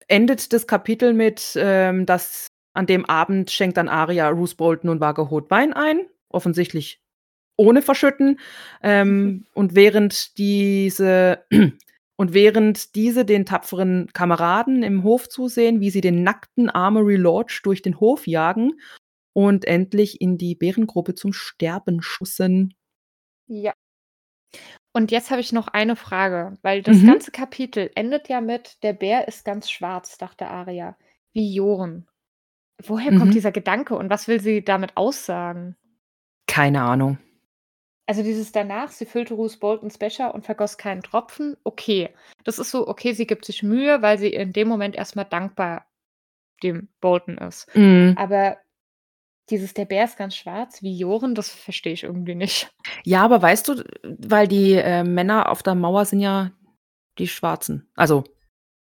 endet das Kapitel mit, ähm, dass an dem Abend schenkt dann Arya Roose Bolton und Waggerhot Wein ein, offensichtlich ohne Verschütten. Ähm, und während diese und während diese den tapferen Kameraden im Hof zusehen, wie sie den nackten Armory Lodge durch den Hof jagen und endlich in die Bärengruppe zum Sterben schussen. Ja. Und jetzt habe ich noch eine Frage, weil das Mhm. ganze Kapitel endet ja mit: „Der Bär ist ganz schwarz“, dachte Arya, wie Joren. Woher kommt Mhm. dieser Gedanke und was will sie damit aussagen? Keine Ahnung. Also dieses danach, sie füllte Roose Boltons Becher und vergoss keinen Tropfen, okay. Das ist so, okay, sie gibt sich Mühe, weil sie in dem Moment erst mal dankbar dem Bolton ist. Mhm. Aber dieses „Der Bär ist ganz schwarz wie Joren“, das verstehe ich irgendwie nicht. Ja, aber weißt du, weil die, äh, Männer auf der Mauer sind ja die Schwarzen. Also,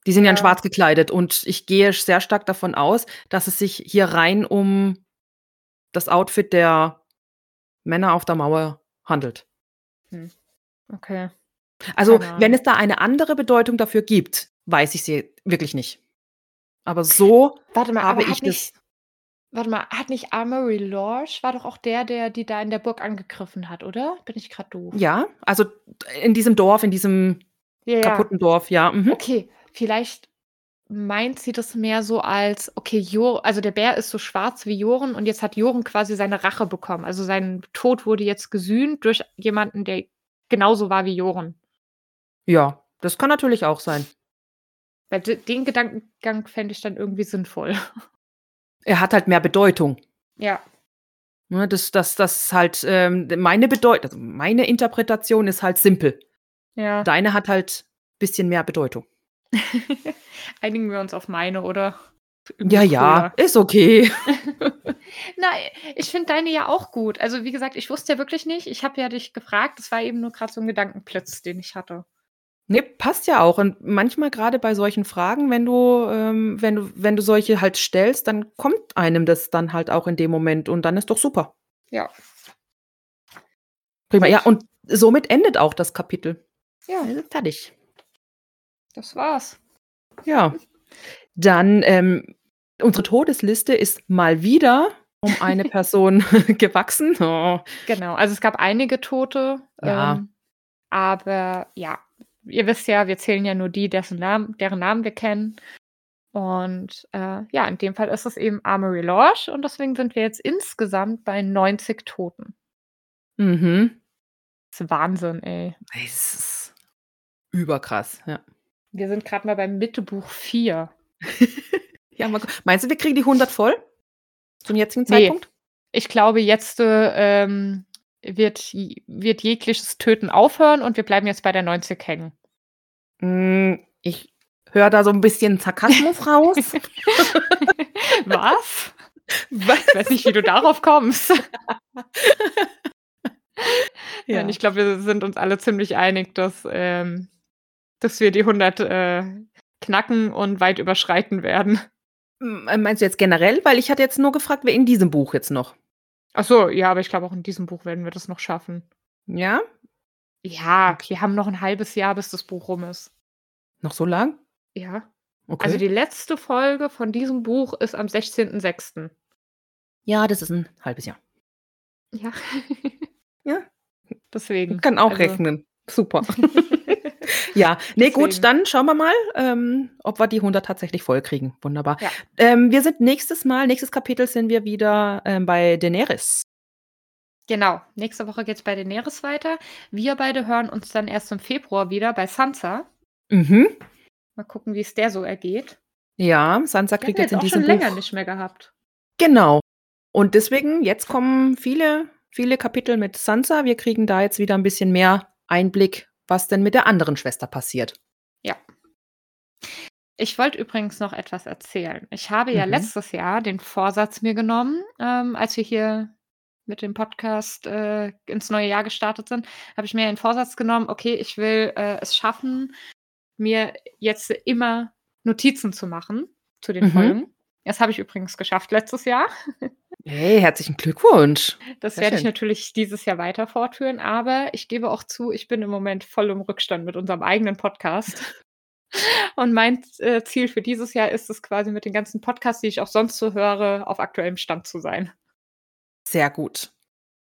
die sind ja in Ja. schwarz gekleidet und ich gehe sehr stark davon aus, dass es sich hier rein um das Outfit der Männer auf der Mauer handelt. Hm, okay. Also, Keine wenn es da eine andere Bedeutung dafür gibt, weiß ich sie wirklich nicht. Aber so Warte mal, habe aber ich hat nicht das warte mal, hat nicht Armory Lorsch war doch auch der, der die da in der Burg angegriffen hat, oder? Bin ich grad doof? Ja, also in diesem Dorf, in diesem Ja, ja. kaputten Dorf, ja, mhm. Okay, vielleicht meint sie das mehr so als, okay, Jo also der Bär ist so schwarz wie Joren und jetzt hat Joren quasi seine Rache bekommen. Also sein Tod wurde jetzt gesühnt durch jemanden, der genauso war wie Joren. Ja, das kann natürlich auch sein. Weil den Gedankengang fände ich dann irgendwie sinnvoll. Er hat halt mehr Bedeutung. Ja. Ne, das das das halt, ähm, meine Bedeu also meine Interpretation ist halt simpel. Ja. Deine hat halt bisschen mehr Bedeutung. Einigen wir uns auf meine, oder? Ja, ja, ist okay. Na, ich finde deine ja auch gut. Also, wie gesagt, ich wusste ja wirklich nicht. Ich habe ja dich gefragt. Das war eben nur grad so 'n Gedankenblitz, den ich hatte. Ne, passt ja auch. Und manchmal grade bei solchen Fragen, wenn du, ähm wenn du wenn du solche halt stellst, dann kommt einem das dann halt auch in dem Moment und dann ist doch super. Ja. Prima. Ja, und somit endet auch das Kapitel. Ja. Fertig. Das war's. Ja. Dann, ähm, unsere Todesliste ist mal wieder um eine Person gewachsen. Oh. Genau, also es gab einige Tote, Ja. ähm, aber ja, ihr wisst ja, wir zählen ja nur die, dessen Namen deren Namen wir kennen. Und, äh, ja, in dem Fall ist es eben Armory Lorsch und deswegen sind wir jetzt insgesamt bei 90 Toten. Mhm. Das ist Wahnsinn, ey. Es ist überkrass, ja. Wir sind grad mal beim Mitte Buch 4. Ja, mal meinst du, wir kriegen die 100 voll? Zum jetzigen. Zeitpunkt? Ich glaube, jetzt, äh, ähm, wird wird jegliches Töten aufhören und wir bleiben jetzt bei der 90 hängen. Hm, ich höre da so 'n bisschen Sarkasmus raus. Was? Was? Ich weiß nicht, wie du darauf kommst. Ja. Ich glaube, wir sind uns alle ziemlich einig, dass, ähm dass wir die 100, äh, knacken und weit überschreiten werden. Äh, meinst du jetzt generell? Weil ich hatte jetzt nur gefragt, wer in diesem Buch jetzt noch. Ach so, ja, aber ich glaube, auch in diesem Buch werden wir das noch schaffen. Ja? Ja, wir haben noch 'n halbes Jahr, bis das Buch rum ist. Noch so lang? Ja. Okay. Also, die letzte Folge von diesem Buch ist am 16.06. Ja, das ist 'n halbes Jahr. Ja. Ja. Deswegen. Kann auch also rechnen. Super. Ja, ne, gut, Deswegen. dann schauen wir mal, ähm, ob wir die 100 tatsächlich vollkriegen. Wunderbar. Ja. Ähm, wir sind nächstes Mal nächstes Kapitel sind wir wieder, ähm, bei Daenerys. Genau. Nächste Woche geht's bei Daenerys weiter. Wir beide hören uns dann erst im Februar wieder bei Sansa. Mhm. Mal gucken, wie's der so ergeht. Ja, Sansa kriegt jetzt jetzt in auch diesem schon länger Buch nicht mehr gehabt. Genau. Und deswegen, jetzt kommen viele, viele Kapitel mit Sansa. Wir kriegen da jetzt wieder 'n bisschen mehr Einblick, was denn mit der anderen Schwester passiert. Ja. Ich wollte übrigens noch etwas erzählen. Ich habe ja Mhm. letztes Jahr den Vorsatz mir genommen, ähm, als wir hier mit dem Podcast, äh, ins neue Jahr gestartet sind, habe ich mir den Vorsatz genommen: „Okay, ich will, äh, es schaffen, mir jetzt immer Notizen zu machen zu den Mhm. Folgen.“ Das habe ich übrigens geschafft letztes Jahr. Hey, herzlichen Glückwunsch. Das Sehr werde ich schön. natürlich dieses Jahr weiter fortführen, aber ich gebe auch zu, ich bin im Moment voll im Rückstand mit unserem eigenen Podcast. Und mein äh, Ziel für dieses Jahr ist es quasi mit den ganzen Podcasts, die ich auch sonst so höre, auf aktuellem Stand zu sein. Sehr gut.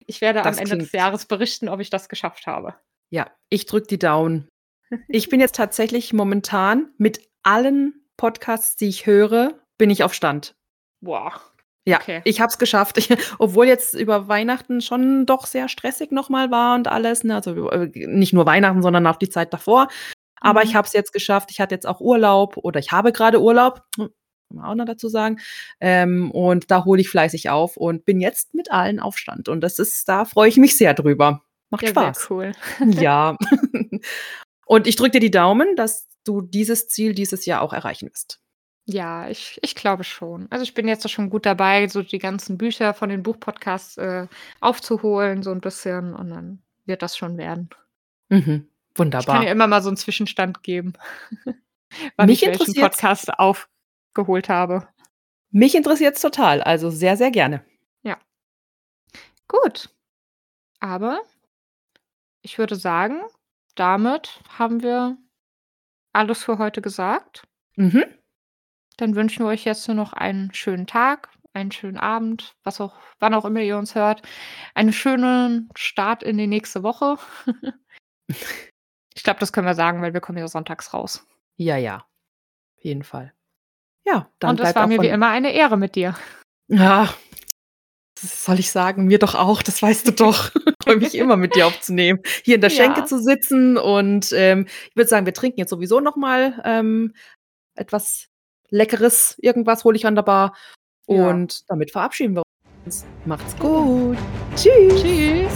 Ich werde am Das Ende des Jahres berichten, ob ich das geschafft habe. Ja, ich drücke die Daumen. Ich bin jetzt tatsächlich momentan mit allen Podcasts, die ich höre, bin ich auf Stand. Boah. Ja, Okay. ich habe es geschafft. Ich obwohl jetzt über Weihnachten schon doch sehr stressig noch mal war und alles, ne? Also, äh, nicht nur Weihnachten, sondern auch die Zeit davor. Aber ich Mhm. habe es jetzt geschafft. Ich hatte jetzt auch Urlaub oder ich habe grade Urlaub, kann man auch noch dazu sagen. Ähm, und da hole ich fleißig auf und bin jetzt mit allen auf Stand. Und das ist da freue ich mich sehr drüber. Macht Ja, sehr Spaß. cool. Ja. Und ich drücke dir die Daumen, dass du dieses Ziel dieses Jahr auch erreichen wirst. Ja, ich ich glaube schon. Also, ich bin jetzt auch schon gut dabei, so die ganzen Bücher von den Buchpodcasts, äh, aufzuholen, so 'n bisschen und dann wird das schon werden. Mhm. Ich kann Wunderbar. ja immer mal so 'n Zwischenstand geben, wann Mich ich welchen Podcast aufgeholt habe. mich interessiert's total, also sehr, sehr gerne. Ja. Gut. Aber ich würde sagen, damit haben wir alles für heute gesagt. Mhm. Dann wünschen wir euch jetzt nur noch einen schönen Tag, einen schönen Abend, was auch wann auch immer ihr uns hört. Einen schönen Start in die nächste Woche. Ich glaube, das können wir sagen, weil wir kommen ja sonntags raus. Ja, ja. Auf jeden Fall. Ja, dann Und es war mir wie immer eine Ehre mit dir. Ja. Was soll ich sagen? Mir doch auch, das weißt du doch. Freue mich immer, mit dir aufzunehmen, hier in der Schenke Ja. zu sitzen und, ähm, ich würde sagen, wir trinken jetzt sowieso noch mal, ähm, etwas Leckeres. Irgendwas hole ich an der Bar Ja. und damit verabschieden wir uns. Macht's gut. Tschüss. Tschüss.